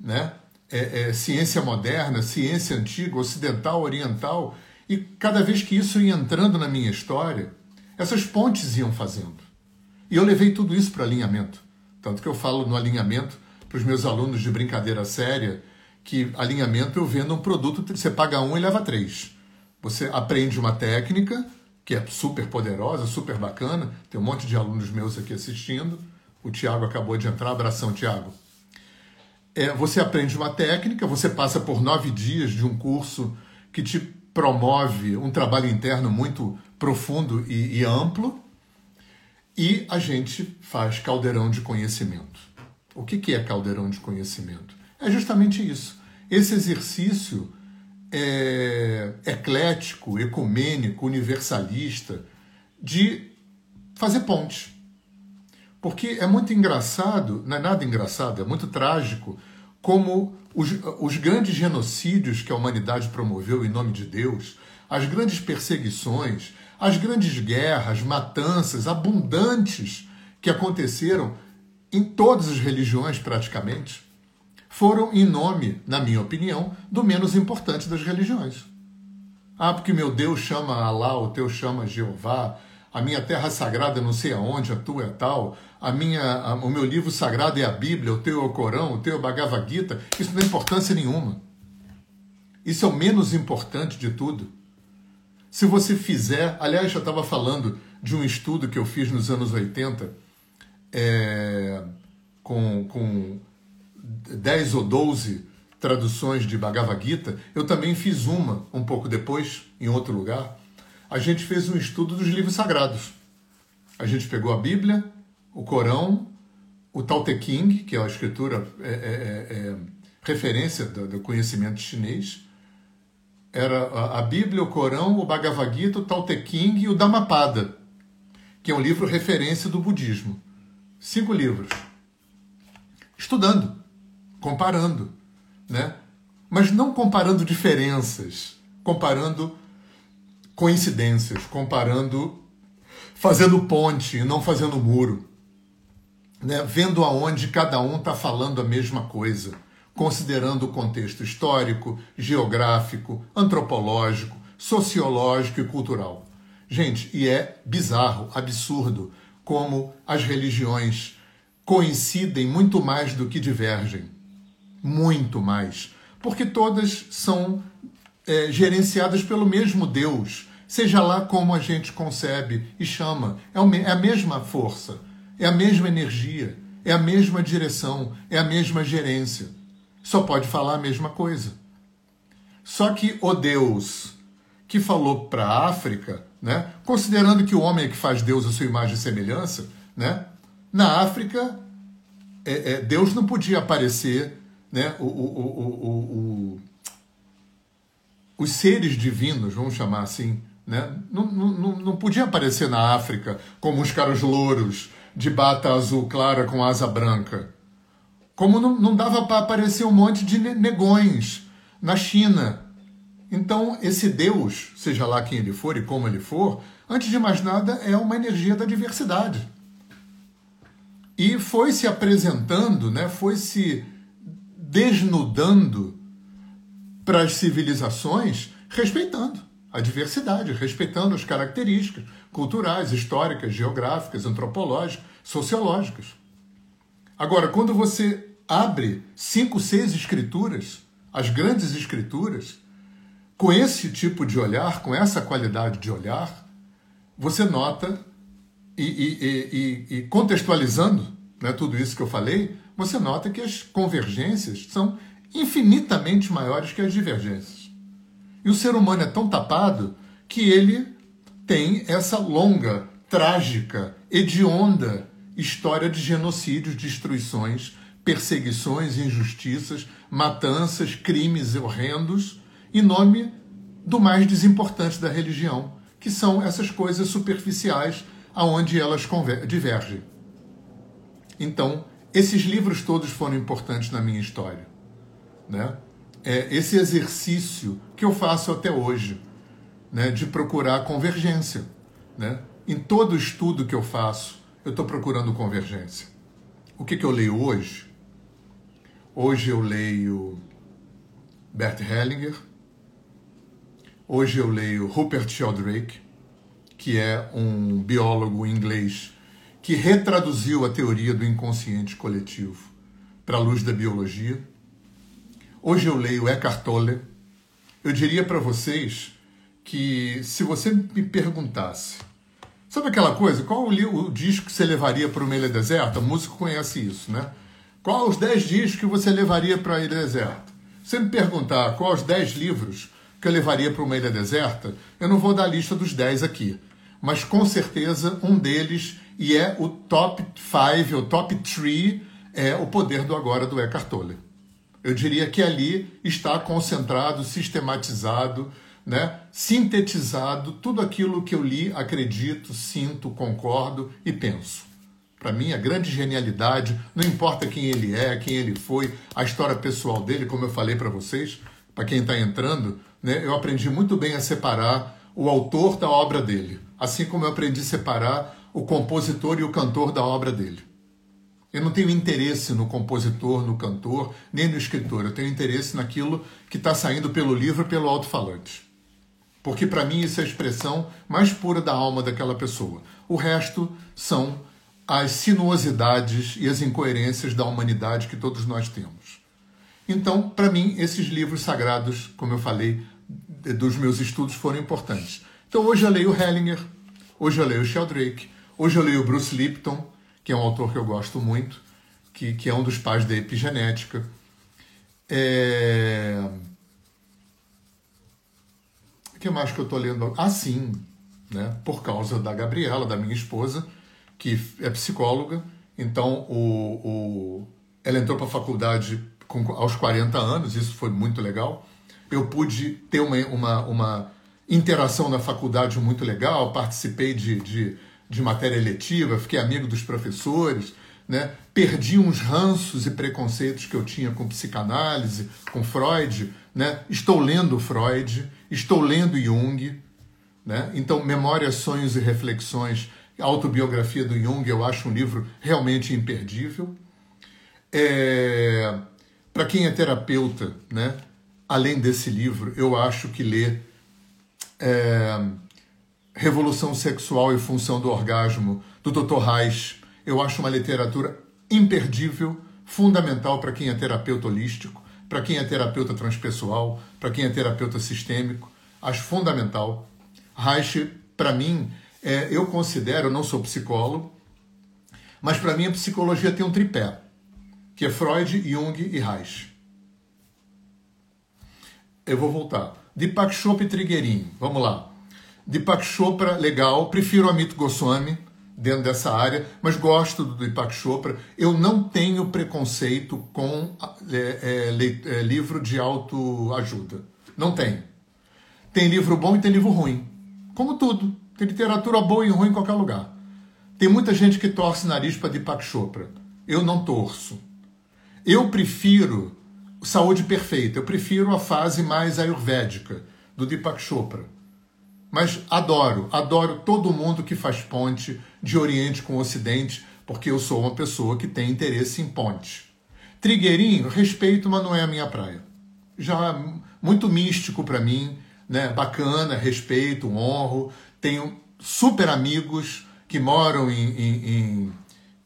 né? é, é, ciência moderna, ciência antiga, ocidental, oriental, e cada vez que isso ia entrando na minha história, essas pontes iam fazendo. E eu levei tudo isso para alinhamento. Tanto que eu falo no alinhamento para os meus alunos de brincadeira séria que alinhamento eu vendo um produto, você paga um e leva três. Você aprende uma técnica que é super poderosa, super bacana. Tem um monte de alunos meus aqui assistindo. O Tiago acabou de entrar. Abração, Tiago é, você aprende uma técnica, você passa por nove dias de um curso que te promove um trabalho interno muito profundo e, e amplo, e a gente faz caldeirão de conhecimento. O que, que é caldeirão de conhecimento? É justamente isso. Esse exercício é, eclético, ecumênico, universalista, de fazer ponte porque é muito engraçado, não é nada engraçado, é muito trágico, como os, os grandes genocídios que a humanidade promoveu em nome de Deus, as grandes perseguições, as grandes guerras, matanças abundantes que aconteceram em todas as religiões praticamente, foram em nome, na minha opinião, do menos importante das religiões. Ah, porque meu Deus chama Alá, o teu chama Jeová, a minha terra sagrada não sei aonde, a tua é tal, a minha, a, o meu livro sagrado é a Bíblia, o teu é o Corão, o teu é o Bhagavad Gita, isso não tem importância nenhuma. Isso é o menos importante de tudo. Se você fizer, aliás, eu estava falando de um estudo que eu fiz nos anos 80, é, com, com 10 ou 12 traduções de Bhagavad Gita, eu também fiz uma um pouco depois, em outro lugar, a gente fez um estudo dos livros sagrados. A gente pegou a Bíblia, o Corão, o Tao Te Ching, que é a escritura é, é, é, é referência do, do, conhecimento chinês, era a, Bíblia, o Corão, o Bhagavad Gita, o Tao Te e o Dhammapada, que é um livro referência do budismo. Cinco livros. Estudando, comparando, né? Mas não comparando diferenças, comparando coincidências, comparando fazendo ponte e não fazendo muro, né? vendo aonde cada um está falando a mesma coisa, considerando o contexto histórico, geográfico, antropológico, sociológico e cultural. Gente, e é bizarro, absurdo, como as religiões coincidem muito mais do que divergem. Muito mais. Porque todas são é, gerenciadas pelo mesmo Deus, seja lá como a gente concebe e chama, é, é a mesma força, é a mesma energia, é a mesma direção, é a mesma gerência. Só pode falar a mesma coisa. Só que o Deus que falou para a África, né, considerando que o homem é que faz Deus a sua imagem e semelhança, né, na África é, é, Deus não podia aparecer, né, o, o, o, os seres divinos, vamos chamar assim, né? Não, não, não podia aparecer na África como os caras louros de bata azul clara com asa branca. Como não, não dava para aparecer um monte de negões na China. Então, esse Deus, seja lá quem ele for e como ele for, antes de mais nada, é uma energia da diversidade. E foi se apresentando, né, foi se desnudando para as civilizações, respeitando a diversidade, respeitando as características culturais, históricas, geográficas, antropológicas, sociológicas. Agora, quando você abre cinco, seis escrituras, as grandes escrituras, com esse tipo de olhar, com essa qualidade de olhar, você nota e, e, e, e contextualizando né, tudo isso que eu falei, você nota que as convergências são infinitamente maiores que as divergências. E o ser humano é tão tapado que ele tem essa longa, trágica, hedionda história de genocídios, destruições, perseguições, injustiças, matanças, crimes horrendos, em nome do mais desimportante da religião, que são essas coisas superficiais aonde elas divergem. Então, esses livros todos foram importantes na minha história, né? é, esse exercício que eu faço até hoje, né, de procurar convergência. Né? Em todo estudo que eu faço, eu estou procurando convergência. O que, que eu leio hoje? Hoje eu leio Bert Hellinger, hoje eu leio Rupert Sheldrake, que é um biólogo inglês que retraduziu a teoria do inconsciente coletivo para a luz da biologia. Hoje eu leio Eckhart Tolle. Eu diria para vocês que se você me perguntasse, sabe aquela coisa, qual o, o disco que você levaria para uma ilha deserta? O músico conhece isso, né? Qual os 10 discos que você levaria para a ilha deserta? Se me perguntar quais os 10 livros que eu levaria para uma ilha deserta, eu não vou dar a lista dos 10 aqui. Mas com certeza um deles, e é o top 5, o top 3, é O Poder do Agora do Eckhart Tolle. Eu diria que ali está concentrado, sistematizado, né, sintetizado tudo aquilo que eu li, acredito, sinto, concordo e penso. Para mim, a grande genialidade, não importa quem ele é, quem ele foi, a história pessoal dele, como eu falei para vocês, para quem está entrando, né, eu aprendi muito bem a separar o autor da obra dele, assim como eu aprendi a separar o compositor e o cantor da obra dele. Eu não tenho interesse no compositor, no cantor, nem no escritor. Eu tenho interesse naquilo que está saindo pelo livro, pelo alto-falante. Porque para mim isso é a expressão mais pura da alma daquela pessoa. O resto são as sinuosidades e as incoerências da humanidade que todos nós temos. Então, para mim, esses livros sagrados, como eu falei, dos meus estudos foram importantes. Então, hoje eu leio Hellinger, hoje eu leio Sheldrake, hoje eu leio Bruce Lipton, que é um autor que eu gosto muito, que, que é um dos pais da epigenética. É... Que mais que eu estou lendo? Ah, sim, né? por causa da Gabriela, da minha esposa, que é psicóloga Então, o, o ela entrou para a faculdade com, aos 40 anos, isso foi muito legal. Eu pude ter uma, uma, uma interação na faculdade muito legal, participei de, de, de matéria eletiva, fiquei amigo dos professores, né? perdi uns ranços e preconceitos que eu tinha com psicanálise, com Freud. Né? Estou lendo Freud, estou lendo Jung. Né? Então, Memórias, Sonhos e Reflexões, autobiografia do Jung, eu acho um livro realmente imperdível. É... Para quem é terapeuta, né? além desse livro, eu acho que ler é... Revolução Sexual e Função do Orgasmo, do Dr. Reich, eu acho uma literatura imperdível, fundamental para quem é terapeuta holístico, para quem é terapeuta transpessoal, para quem é terapeuta sistêmico. Acho fundamental. Reich, para mim, é, eu considero, eu não sou psicólogo, mas para mim a psicologia tem um tripé, que é Freud, Jung e Reich. Eu vou voltar. Deepak Chopra e Trigueirinho, vamos lá. Deepak Chopra, legal, prefiro Amit Goswami, dentro dessa área, mas gosto do Deepak Chopra. Eu não tenho preconceito com é, é, é, livro de autoajuda. Não tenho. Tem livro bom e tem livro ruim. Como tudo. Tem literatura boa e ruim em qualquer lugar. Tem muita gente que torce nariz para Deepak Chopra. Eu não torço. Eu prefiro saúde perfeita. Eu prefiro a fase mais ayurvédica do Deepak Chopra mas adoro, adoro todo mundo que faz ponte de Oriente com Ocidente, porque eu sou uma pessoa que tem interesse em ponte. Trigueirinho, respeito, mas não é a minha praia. Já muito místico para mim, né? Bacana, respeito, honro. Tenho super amigos que moram em, em, em,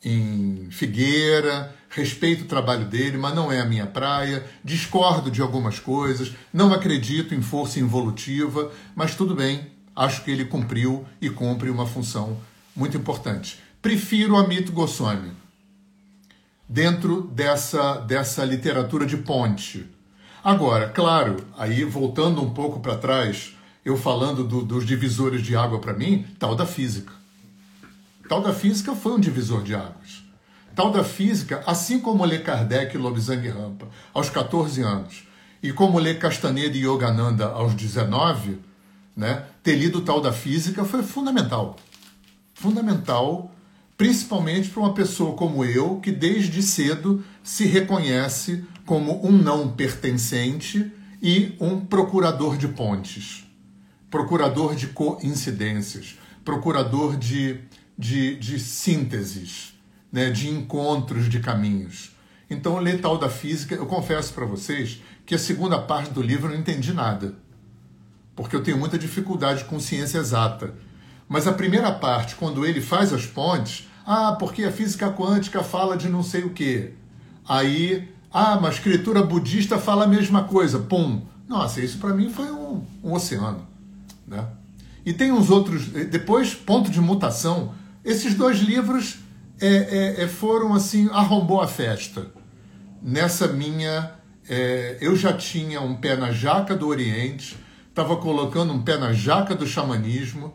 em Figueira, respeito o trabalho dele, mas não é a minha praia. Discordo de algumas coisas, não acredito em força involutiva, mas tudo bem, acho que ele cumpriu e cumpre uma função muito importante. Prefiro Amit Goswami dentro dessa, dessa literatura de ponte. Agora, claro, aí voltando um pouco para trás, eu falando do, dos divisores de água para mim, tal da física. Tal da física foi um divisor de águas. Tal da física, assim como ler Kardec e Lobsang Rampa aos 14 anos, e como ler Castaneda e Yogananda aos 19, né, ter lido tal da física foi fundamental. Fundamental, principalmente para uma pessoa como eu, que desde cedo se reconhece como um não pertencente e um procurador de pontes, procurador de coincidências, procurador de, de, de sínteses, né, de encontros de caminhos. Então, ler tal da física, eu confesso para vocês que a segunda parte do livro eu não entendi nada porque eu tenho muita dificuldade com ciência exata. Mas a primeira parte, quando ele faz as pontes, ah, porque a física quântica fala de não sei o quê. Aí, ah, mas a escritura budista fala a mesma coisa. Pum! Nossa, isso para mim foi um, um oceano. Né? E tem uns outros. Depois, Ponto de Mutação. Esses dois livros é, é, é, foram assim, arrombou a festa. Nessa minha. É, eu já tinha um pé na jaca do Oriente, estava colocando um pé na jaca do xamanismo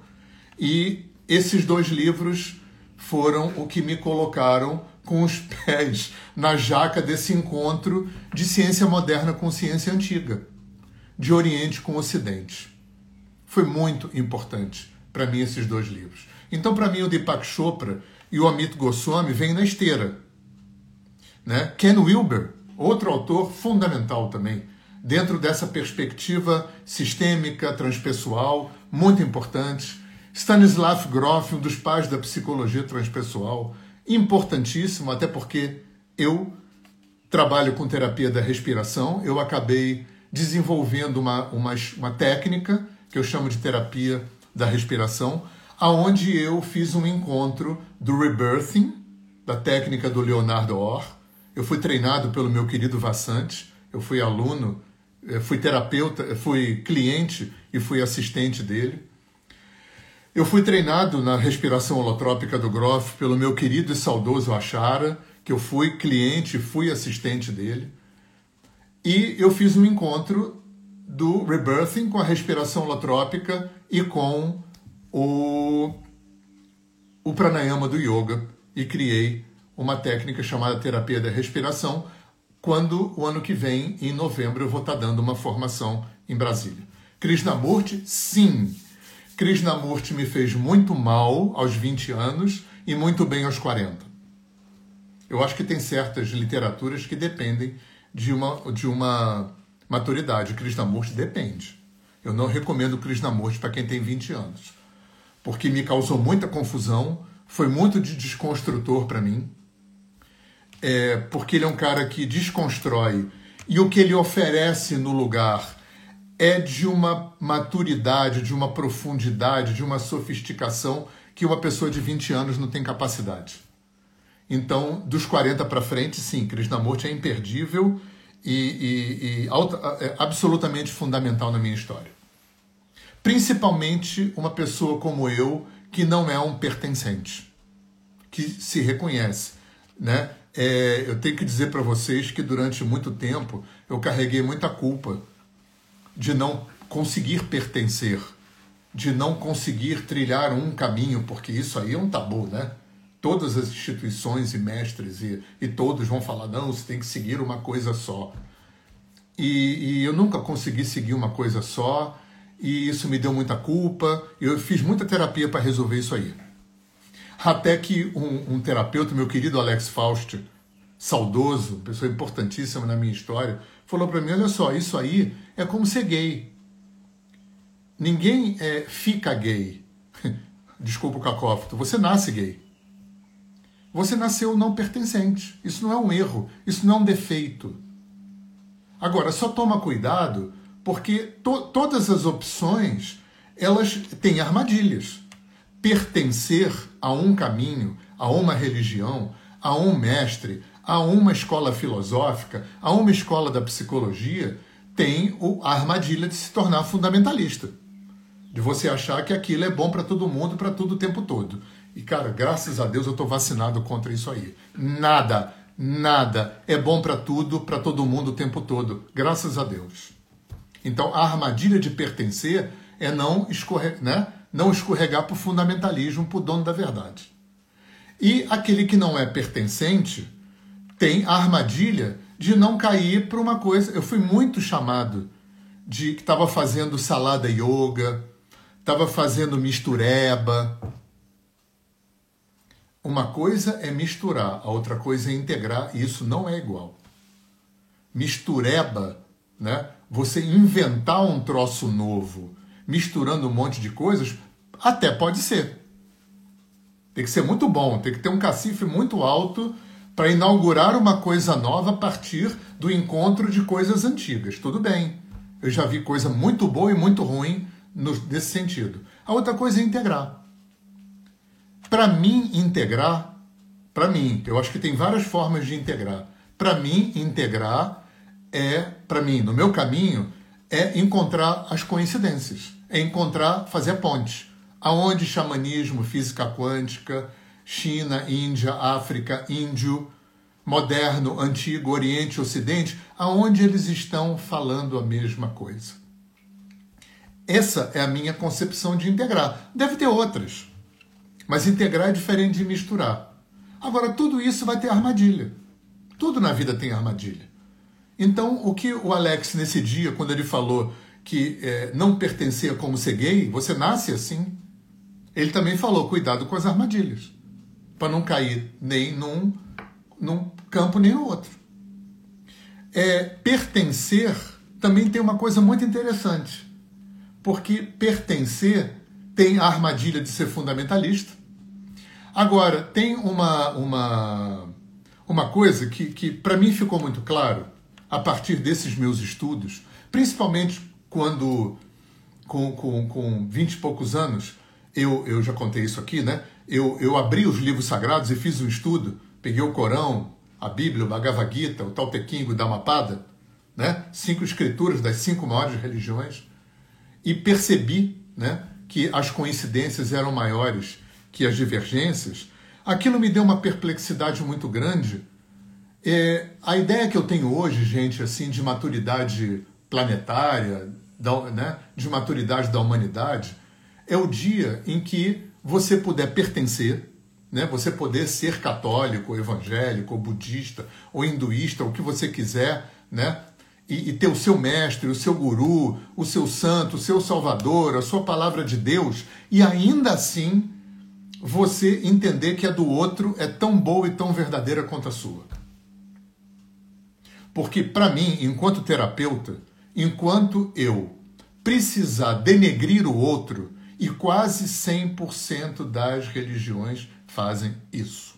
e esses dois livros foram o que me colocaram com os pés na jaca desse encontro de ciência moderna com ciência antiga, de Oriente com Ocidente. Foi muito importante para mim esses dois livros. Então, para mim, o Deepak Chopra e o Amit Goswami vêm na esteira. Né? Ken Wilber, outro autor fundamental também, dentro dessa perspectiva sistêmica, transpessoal, muito importante. Stanislav Grof, um dos pais da psicologia transpessoal, importantíssimo, até porque eu trabalho com terapia da respiração, eu acabei desenvolvendo uma, uma, uma técnica que eu chamo de terapia da respiração, aonde eu fiz um encontro do rebirthing, da técnica do Leonardo Orr. Eu fui treinado pelo meu querido Vassante, eu fui aluno fui terapeuta, fui cliente e fui assistente dele. Eu fui treinado na respiração holotrópica do Groff pelo meu querido e saudoso Achara, que eu fui cliente e fui assistente dele. E eu fiz um encontro do rebirthing com a respiração holotrópica e com o, o pranayama do yoga e criei uma técnica chamada terapia da respiração, quando o ano que vem, em novembro, eu vou estar dando uma formação em Brasília. Krishnamurti, sim. Krishnamurti me fez muito mal aos 20 anos e muito bem aos 40. Eu acho que tem certas literaturas que dependem de uma, de uma maturidade. Krishnamurti depende. Eu não recomendo Krishnamurti para quem tem 20 anos, porque me causou muita confusão, foi muito de desconstrutor para mim, é, porque ele é um cara que desconstrói e o que ele oferece no lugar é de uma maturidade, de uma profundidade, de uma sofisticação que uma pessoa de 20 anos não tem capacidade. Então, dos 40 para frente, sim, Krishnamurti é imperdível e, e, e é absolutamente fundamental na minha história. Principalmente uma pessoa como eu, que não é um pertencente, que se reconhece. Né? É, eu tenho que dizer para vocês que durante muito tempo eu carreguei muita culpa de não conseguir pertencer, de não conseguir trilhar um caminho, porque isso aí é um tabu, né? todas as instituições e mestres e, e todos vão falar: não, você tem que seguir uma coisa só. E, e, eu nunca consegui seguir uma coisa só, e isso me deu muita culpa. Eu fiz muita terapia para resolver isso aí. Até que um, um, terapeuta, meu querido Alex Faust, saudoso, pessoa importantíssima na minha história, falou para mim: olha só, isso aí é como ser gay. Ninguém é, fica gay. Desculpa o cacófato, você nasce gay. Você nasceu não pertencente. Isso não é um erro, isso não é um defeito. Agora, só toma cuidado porque to todas as opções elas têm armadilhas. Pertencer a um caminho, a uma religião, a um mestre, a uma escola filosófica, a uma escola da psicologia, tem a armadilha de se tornar fundamentalista. De você achar que aquilo é bom para todo mundo, para tudo o tempo todo. E, cara, graças a Deus eu estou vacinado contra isso aí. Nada, nada é bom para tudo, para todo mundo o tempo todo. Graças a Deus. Então, a armadilha de pertencer é não, escorre, né? Não escorregar para o fundamentalismo, para o dono da verdade. E aquele que não é pertencente tem a armadilha de não cair para uma coisa. Eu fui muito chamado de que estava fazendo salada yoga, estava fazendo mistureba, uma coisa é misturar, a outra coisa é integrar, e isso não é igual. Mistureba, né? Você inventar um troço novo, misturando um monte de coisas, até pode ser. Tem que ser muito bom, tem que ter um cacife muito alto para inaugurar uma coisa nova a partir do encontro de coisas antigas. Tudo bem. Eu já vi coisa muito boa e muito ruim nesse sentido. A outra coisa é integrar. Para mim, integrar, para mim, eu acho que tem várias formas de integrar. Para mim, integrar é, para mim, no meu caminho, é encontrar as coincidências, é encontrar, fazer pontes. Aonde xamanismo, física quântica, China, Índia, África, Índio, moderno, antigo, Oriente, Ocidente, aonde eles estão falando a mesma coisa. Essa é a minha concepção de integrar. Deve ter outras. Mas integrar é diferente de misturar. Agora, tudo isso vai ter armadilha. Tudo na vida tem armadilha. Então, o que o Alex, nesse dia, quando ele falou que é, não pertencia como ser gay, você nasce assim, ele também falou: cuidado com as armadilhas, para não cair nem num, num campo nem no outro. É, pertencer também tem uma coisa muito interessante, porque pertencer tem a armadilha de ser fundamentalista, Agora, tem uma, uma, uma coisa que, que para mim ficou muito claro a partir desses meus estudos, principalmente quando, com, com, com 20 e poucos anos, eu, eu já contei isso aqui, né? Eu, eu abri os livros sagrados e fiz um estudo, peguei o Corão, a Bíblia, o Bhagavad Gita, o Taltequingo, o Dhammapada, né? cinco escrituras das cinco maiores religiões, e percebi né, que as coincidências eram maiores que as divergências, aquilo me deu uma perplexidade muito grande. É, a ideia que eu tenho hoje, gente, assim, de maturidade planetária, da, né, de maturidade da humanidade, é o dia em que você puder pertencer, né? Você poder ser católico, evangélico, budista, ou hinduísta, o que você quiser, né? E, e ter o seu mestre, o seu guru, o seu santo, o seu salvador, a sua palavra de Deus, e ainda assim você entender que a do outro é tão boa e tão verdadeira quanto a sua. Porque, para mim, enquanto terapeuta, enquanto eu precisar denegrir o outro, e quase 100% das religiões fazem isso.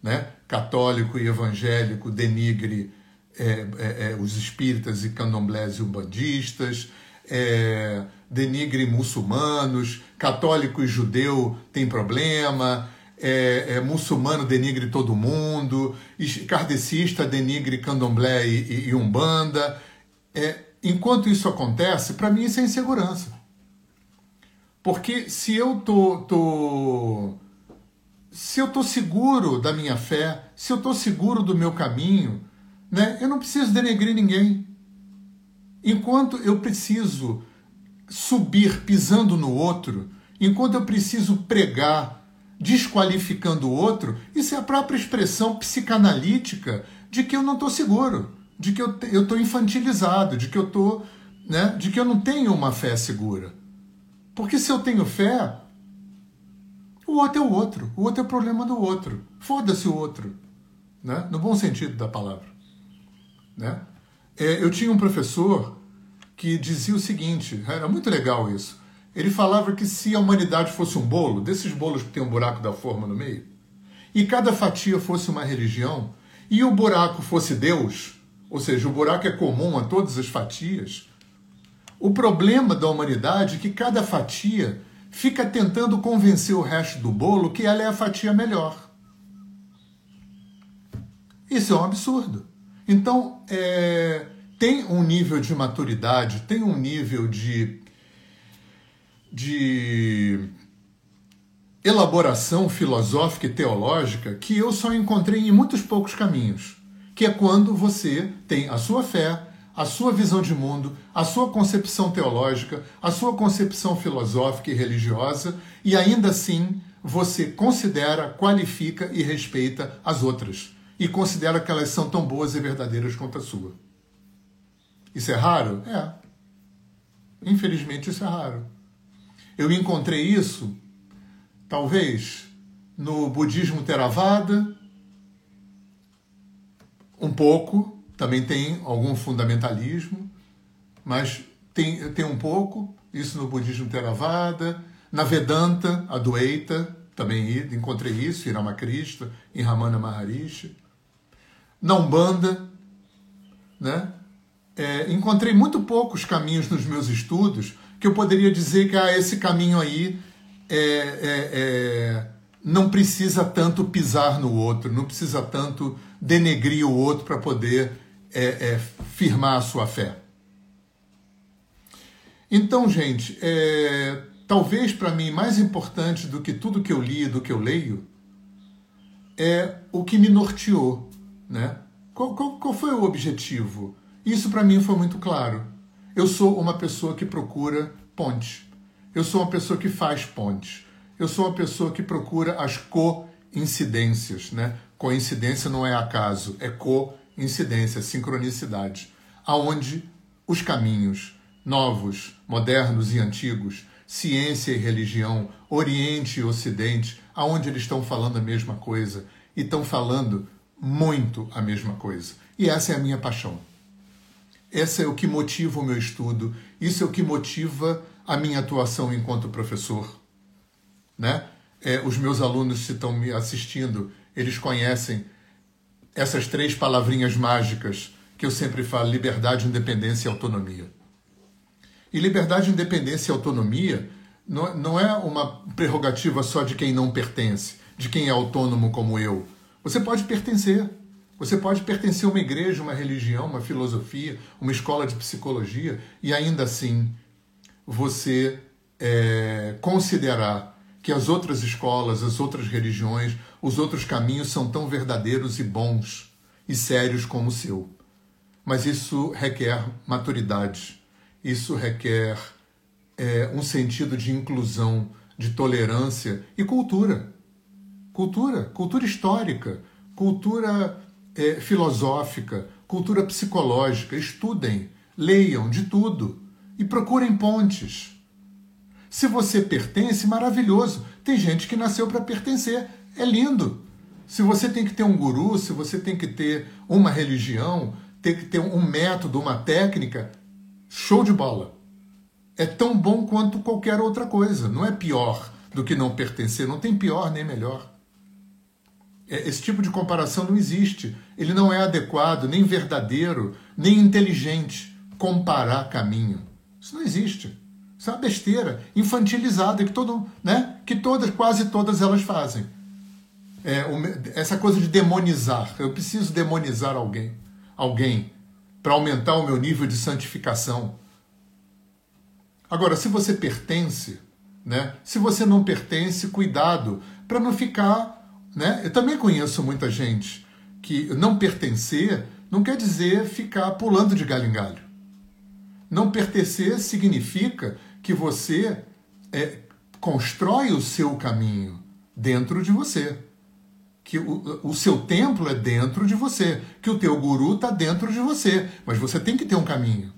Né? Católico e evangélico denigre é, é, é, os espíritas e candomblés e umbandistas, é, denigre muçulmanos, católico e judeu tem problema, é, é, muçulmano denigre todo mundo, kardecista denigre candomblé e, e, e umbanda. É, enquanto isso acontece, para mim isso é insegurança. Porque se eu tô, tô se eu tô seguro da minha fé, se eu tô seguro do meu caminho, né, eu não preciso denegrir ninguém. Enquanto eu preciso subir pisando no outro, enquanto eu preciso pregar desqualificando o outro, isso é a própria expressão psicanalítica de que eu não estou seguro, de que eu estou infantilizado, de que eu tô, né, de que eu não tenho uma fé segura. Porque se eu tenho fé, o outro é o outro, o outro é o problema do outro. Foda-se o outro, né? no bom sentido da palavra. Né? É, eu tinha um professor que dizia o seguinte: era muito legal isso. Ele falava que se a humanidade fosse um bolo, desses bolos que tem um buraco da forma no meio, e cada fatia fosse uma religião, e o buraco fosse Deus, ou seja, o buraco é comum a todas as fatias, o problema da humanidade é que cada fatia fica tentando convencer o resto do bolo que ela é a fatia melhor. Isso é um absurdo. Então, é, tem um nível de maturidade, tem um nível de, de elaboração filosófica e teológica que eu só encontrei em muitos poucos caminhos, que é quando você tem a sua fé, a sua visão de mundo, a sua concepção teológica, a sua concepção filosófica e religiosa, e ainda assim você considera, qualifica e respeita as outras e considera que elas são tão boas e verdadeiras quanto a sua. Isso é raro? É. Infelizmente, isso é raro. Eu encontrei isso, talvez, no budismo Theravada, um pouco, também tem algum fundamentalismo, mas tem, tem um pouco, isso no budismo Theravada, na Vedanta, a Dueita, também encontrei isso, em Ramakrishna, em Ramana Maharishi. Na Umbanda, né? É, encontrei muito poucos caminhos nos meus estudos que eu poderia dizer que ah, esse caminho aí é, é, é, não precisa tanto pisar no outro, não precisa tanto denegrir o outro para poder é, é, firmar a sua fé. Então, gente, talvez para mim mais importante do que tudo que eu li, do que eu leio, é o que me norteou né? Qual, qual, qual foi o objetivo? Isso para mim foi muito claro. Eu sou uma pessoa que procura ponte. Eu sou uma pessoa que faz ponte. Eu sou uma pessoa que procura as coincidências, né? Coincidência não é acaso, é coincidência, sincronicidade, aonde os caminhos novos, modernos e antigos, ciência e religião, Oriente e Ocidente, aonde eles estão falando a mesma coisa e estão falando muito a mesma coisa. E essa é a minha paixão. Essa é o que motiva o meu estudo, isso é o que motiva a minha atuação enquanto professor. Né? É, os meus alunos, se estão me assistindo, eles conhecem essas três palavrinhas mágicas que eu sempre falo: liberdade, independência e autonomia. E liberdade, independência e autonomia não, não é uma prerrogativa só de quem não pertence, de quem é autônomo como eu você pode pertencer. Você pode pertencer a uma igreja, uma religião, uma filosofia, uma escola de psicologia e ainda assim você é, considerar que as outras escolas, as outras religiões, os outros caminhos são tão verdadeiros e bons e sérios como o seu. Mas isso requer maturidade, isso requer é, um sentido de inclusão, de tolerância e cultura. cultura, cultura histórica, cultura é, filosófica, cultura psicológica. Estudem, leiam de tudo e procurem pontes. Se você pertence, maravilhoso. Tem gente que nasceu para pertencer, é lindo. Se você tem que ter um guru, se você tem que ter uma religião, tem que ter um método, uma técnica, show de bola. É tão bom quanto qualquer outra coisa. Não é pior do que não pertencer. Não tem pior nem melhor. É, esse tipo de comparação não existe. Ele não é adequado, nem verdadeiro, nem inteligente. Comparar caminho. Isso não existe. Isso é uma besteira infantilizada que, todo, né, que todas, quase todas elas fazem é, essa coisa de demonizar. Eu preciso demonizar alguém, alguém, para aumentar o meu nível de santificação. Agora, se você pertence, né? Se você não pertence, cuidado para não ficar, né? Eu também conheço muita gente que não pertencer não quer dizer ficar pulando de galho em galho. Não pertencer significa que você é, constrói o seu caminho dentro de você que o, o seu templo é dentro de você, que o teu guru está dentro de você, mas você tem que ter um caminho.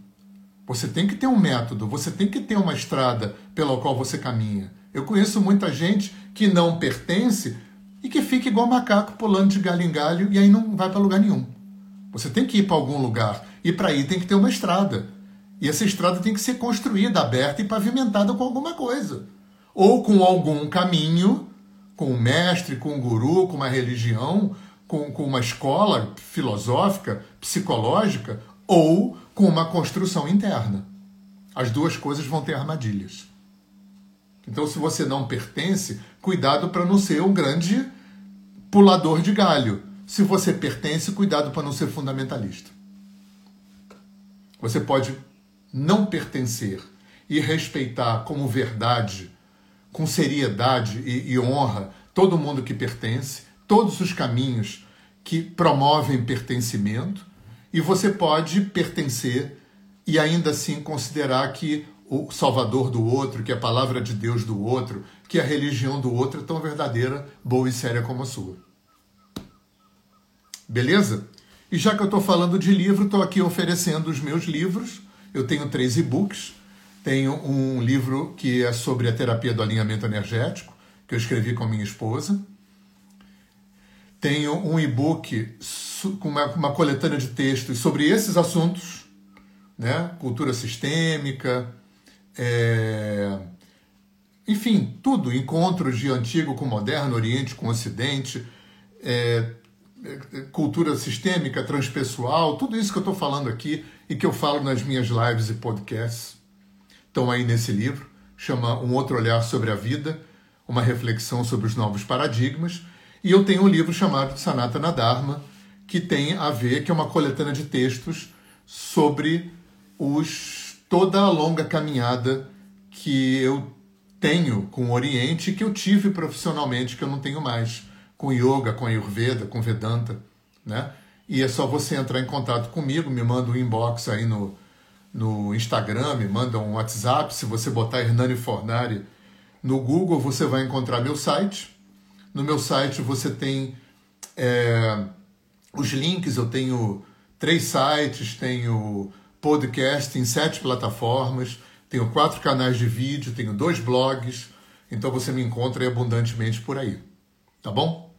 Você tem que ter um método, você tem que ter uma estrada pela qual você caminha. Eu conheço muita gente que não pertence e que fica igual macaco pulando de galho em galho e aí não vai para lugar nenhum. Você tem que ir para algum lugar e para ir tem que ter uma estrada. E essa estrada tem que ser construída, aberta e pavimentada com alguma coisa. Ou com algum caminho com um mestre, com um guru, com uma religião, com, com uma escola filosófica, psicológica, ou com uma construção interna. As duas coisas vão ter armadilhas. Então, se você não pertence, cuidado para não ser um grande pulador de galho. Se você pertence, cuidado para não ser fundamentalista. Você pode não pertencer e respeitar como verdade com seriedade e, e honra todo mundo que pertence, todos os caminhos que promovem pertencimento, e você pode pertencer e ainda assim considerar que o Salvador do outro, que a palavra de Deus do outro, que a religião do outro é tão verdadeira, boa e séria como a sua. Beleza? E já que eu estou falando de livro, estou aqui oferecendo os meus livros. Eu tenho três e-books. Tenho um livro que é sobre a terapia do alinhamento energético, que eu escrevi com a minha esposa. Tenho um e-book com uma, uma coletânea de textos sobre esses assuntos, né? cultura sistêmica, é... enfim, tudo, encontros de antigo com moderno, Oriente com Ocidente, é... é cultura sistêmica, transpessoal, tudo isso que eu estou falando aqui e que eu falo nas minhas lives e podcasts estão aí nesse livro, chama Um Outro Olhar sobre a Vida, uma reflexão sobre os novos paradigmas. E eu tenho um livro chamado Sanatana Dharma, que tem a ver, que é uma coletânea de textos sobre os, toda a longa caminhada que eu tenho com o Oriente, que eu tive profissionalmente, que eu não tenho mais, com yoga, com Ayurveda, com Vedanta, né? E é só você entrar em contato comigo, me manda um inbox aí no, no Instagram, me manda um WhatsApp. Se você botar Hernani Fornari no Google, você vai encontrar meu site. No meu site você tem é, os links, eu tenho três sites, tenho podcast em sete plataformas, tenho quatro canais de vídeo, tenho dois blogs, então você me encontra abundantemente por aí, tá bom?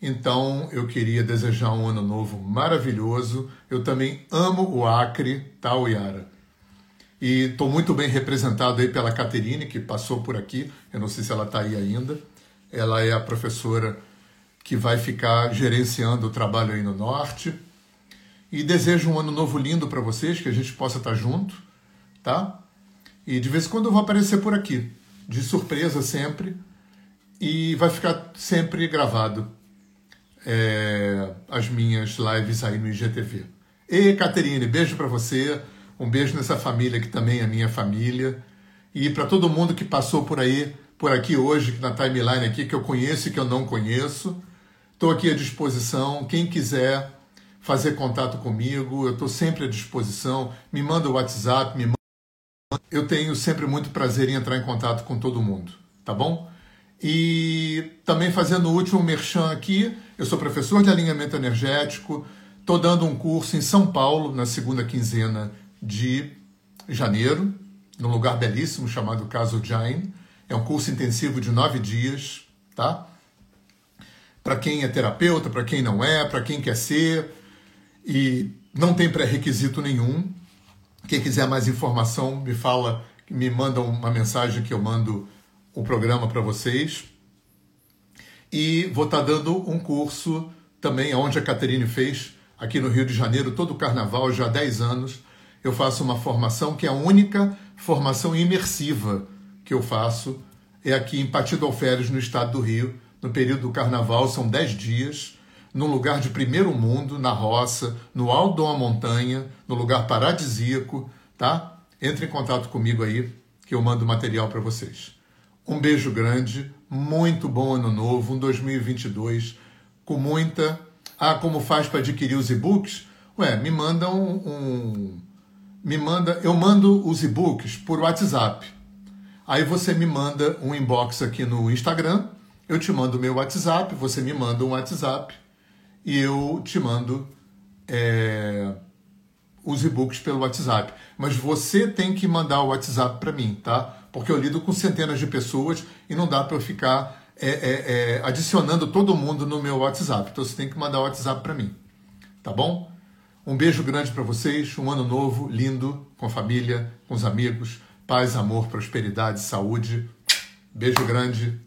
Então eu queria desejar um ano novo maravilhoso. Eu também amo o Acre, tá, Yara? E estou muito bem representado aí pela Caterine, que passou por aqui. Eu não sei se ela está aí ainda. Ela é a professora que vai ficar gerenciando o trabalho aí no Norte. E desejo um ano novo lindo para vocês, que a gente possa estar tá junto, tá? E de vez em quando eu vou aparecer por aqui, de surpresa sempre, e vai ficar sempre gravado é, as minhas lives aí no IGTV. E Caterine, beijo para você. Um beijo nessa família que também é minha família. E para todo mundo que passou por aí, por aqui hoje, na timeline aqui, que eu conheço e que eu não conheço. Estou aqui à disposição. Quem quiser fazer contato comigo, eu estou sempre à disposição. Me manda o WhatsApp, me manda. Eu tenho sempre muito prazer em entrar em contato com todo mundo, tá bom? E também fazendo o último merchan aqui, eu sou professor de alinhamento energético, estou dando um curso em São Paulo, na segunda quinzena de janeiro, num lugar belíssimo chamado Caso Jain. É um curso intensivo de nove dias, tá? Para quem é terapeuta, para quem não é, para quem quer ser, e não tem pré-requisito nenhum. Quem quiser mais informação, me fala, me manda uma mensagem que eu mando o programa para vocês. E vou estar tá dando um curso também, onde a Caterine fez, aqui no Rio de Janeiro, todo o carnaval, já há 10 anos. Eu faço uma formação que é a única formação imersiva que eu faço. É aqui em Partido Alferes, no estado do Rio, no período do carnaval, são 10 dias, num lugar de primeiro mundo, na roça, no alto de uma montanha, no lugar paradisíaco, tá? Entre em contato comigo aí, que eu mando material para vocês. Um beijo grande, muito bom ano novo, um 2022 com muita. Ah, como faz para adquirir os e-books? Ué, me manda um, um, me manda, eu mando os e-books por WhatsApp. Aí você me manda um inbox aqui no Instagram, eu te mando o meu WhatsApp, você me manda um WhatsApp e eu te mando é, os e-books pelo WhatsApp. Mas você tem que mandar o WhatsApp para mim, tá? porque eu lido com centenas de pessoas e não dá para eu ficar é, é, é, adicionando todo mundo no meu WhatsApp. Então você tem que mandar o WhatsApp para mim, tá bom? Um beijo grande para vocês, um ano novo, lindo, com a família, com os amigos, paz, amor, prosperidade, saúde. Beijo grande,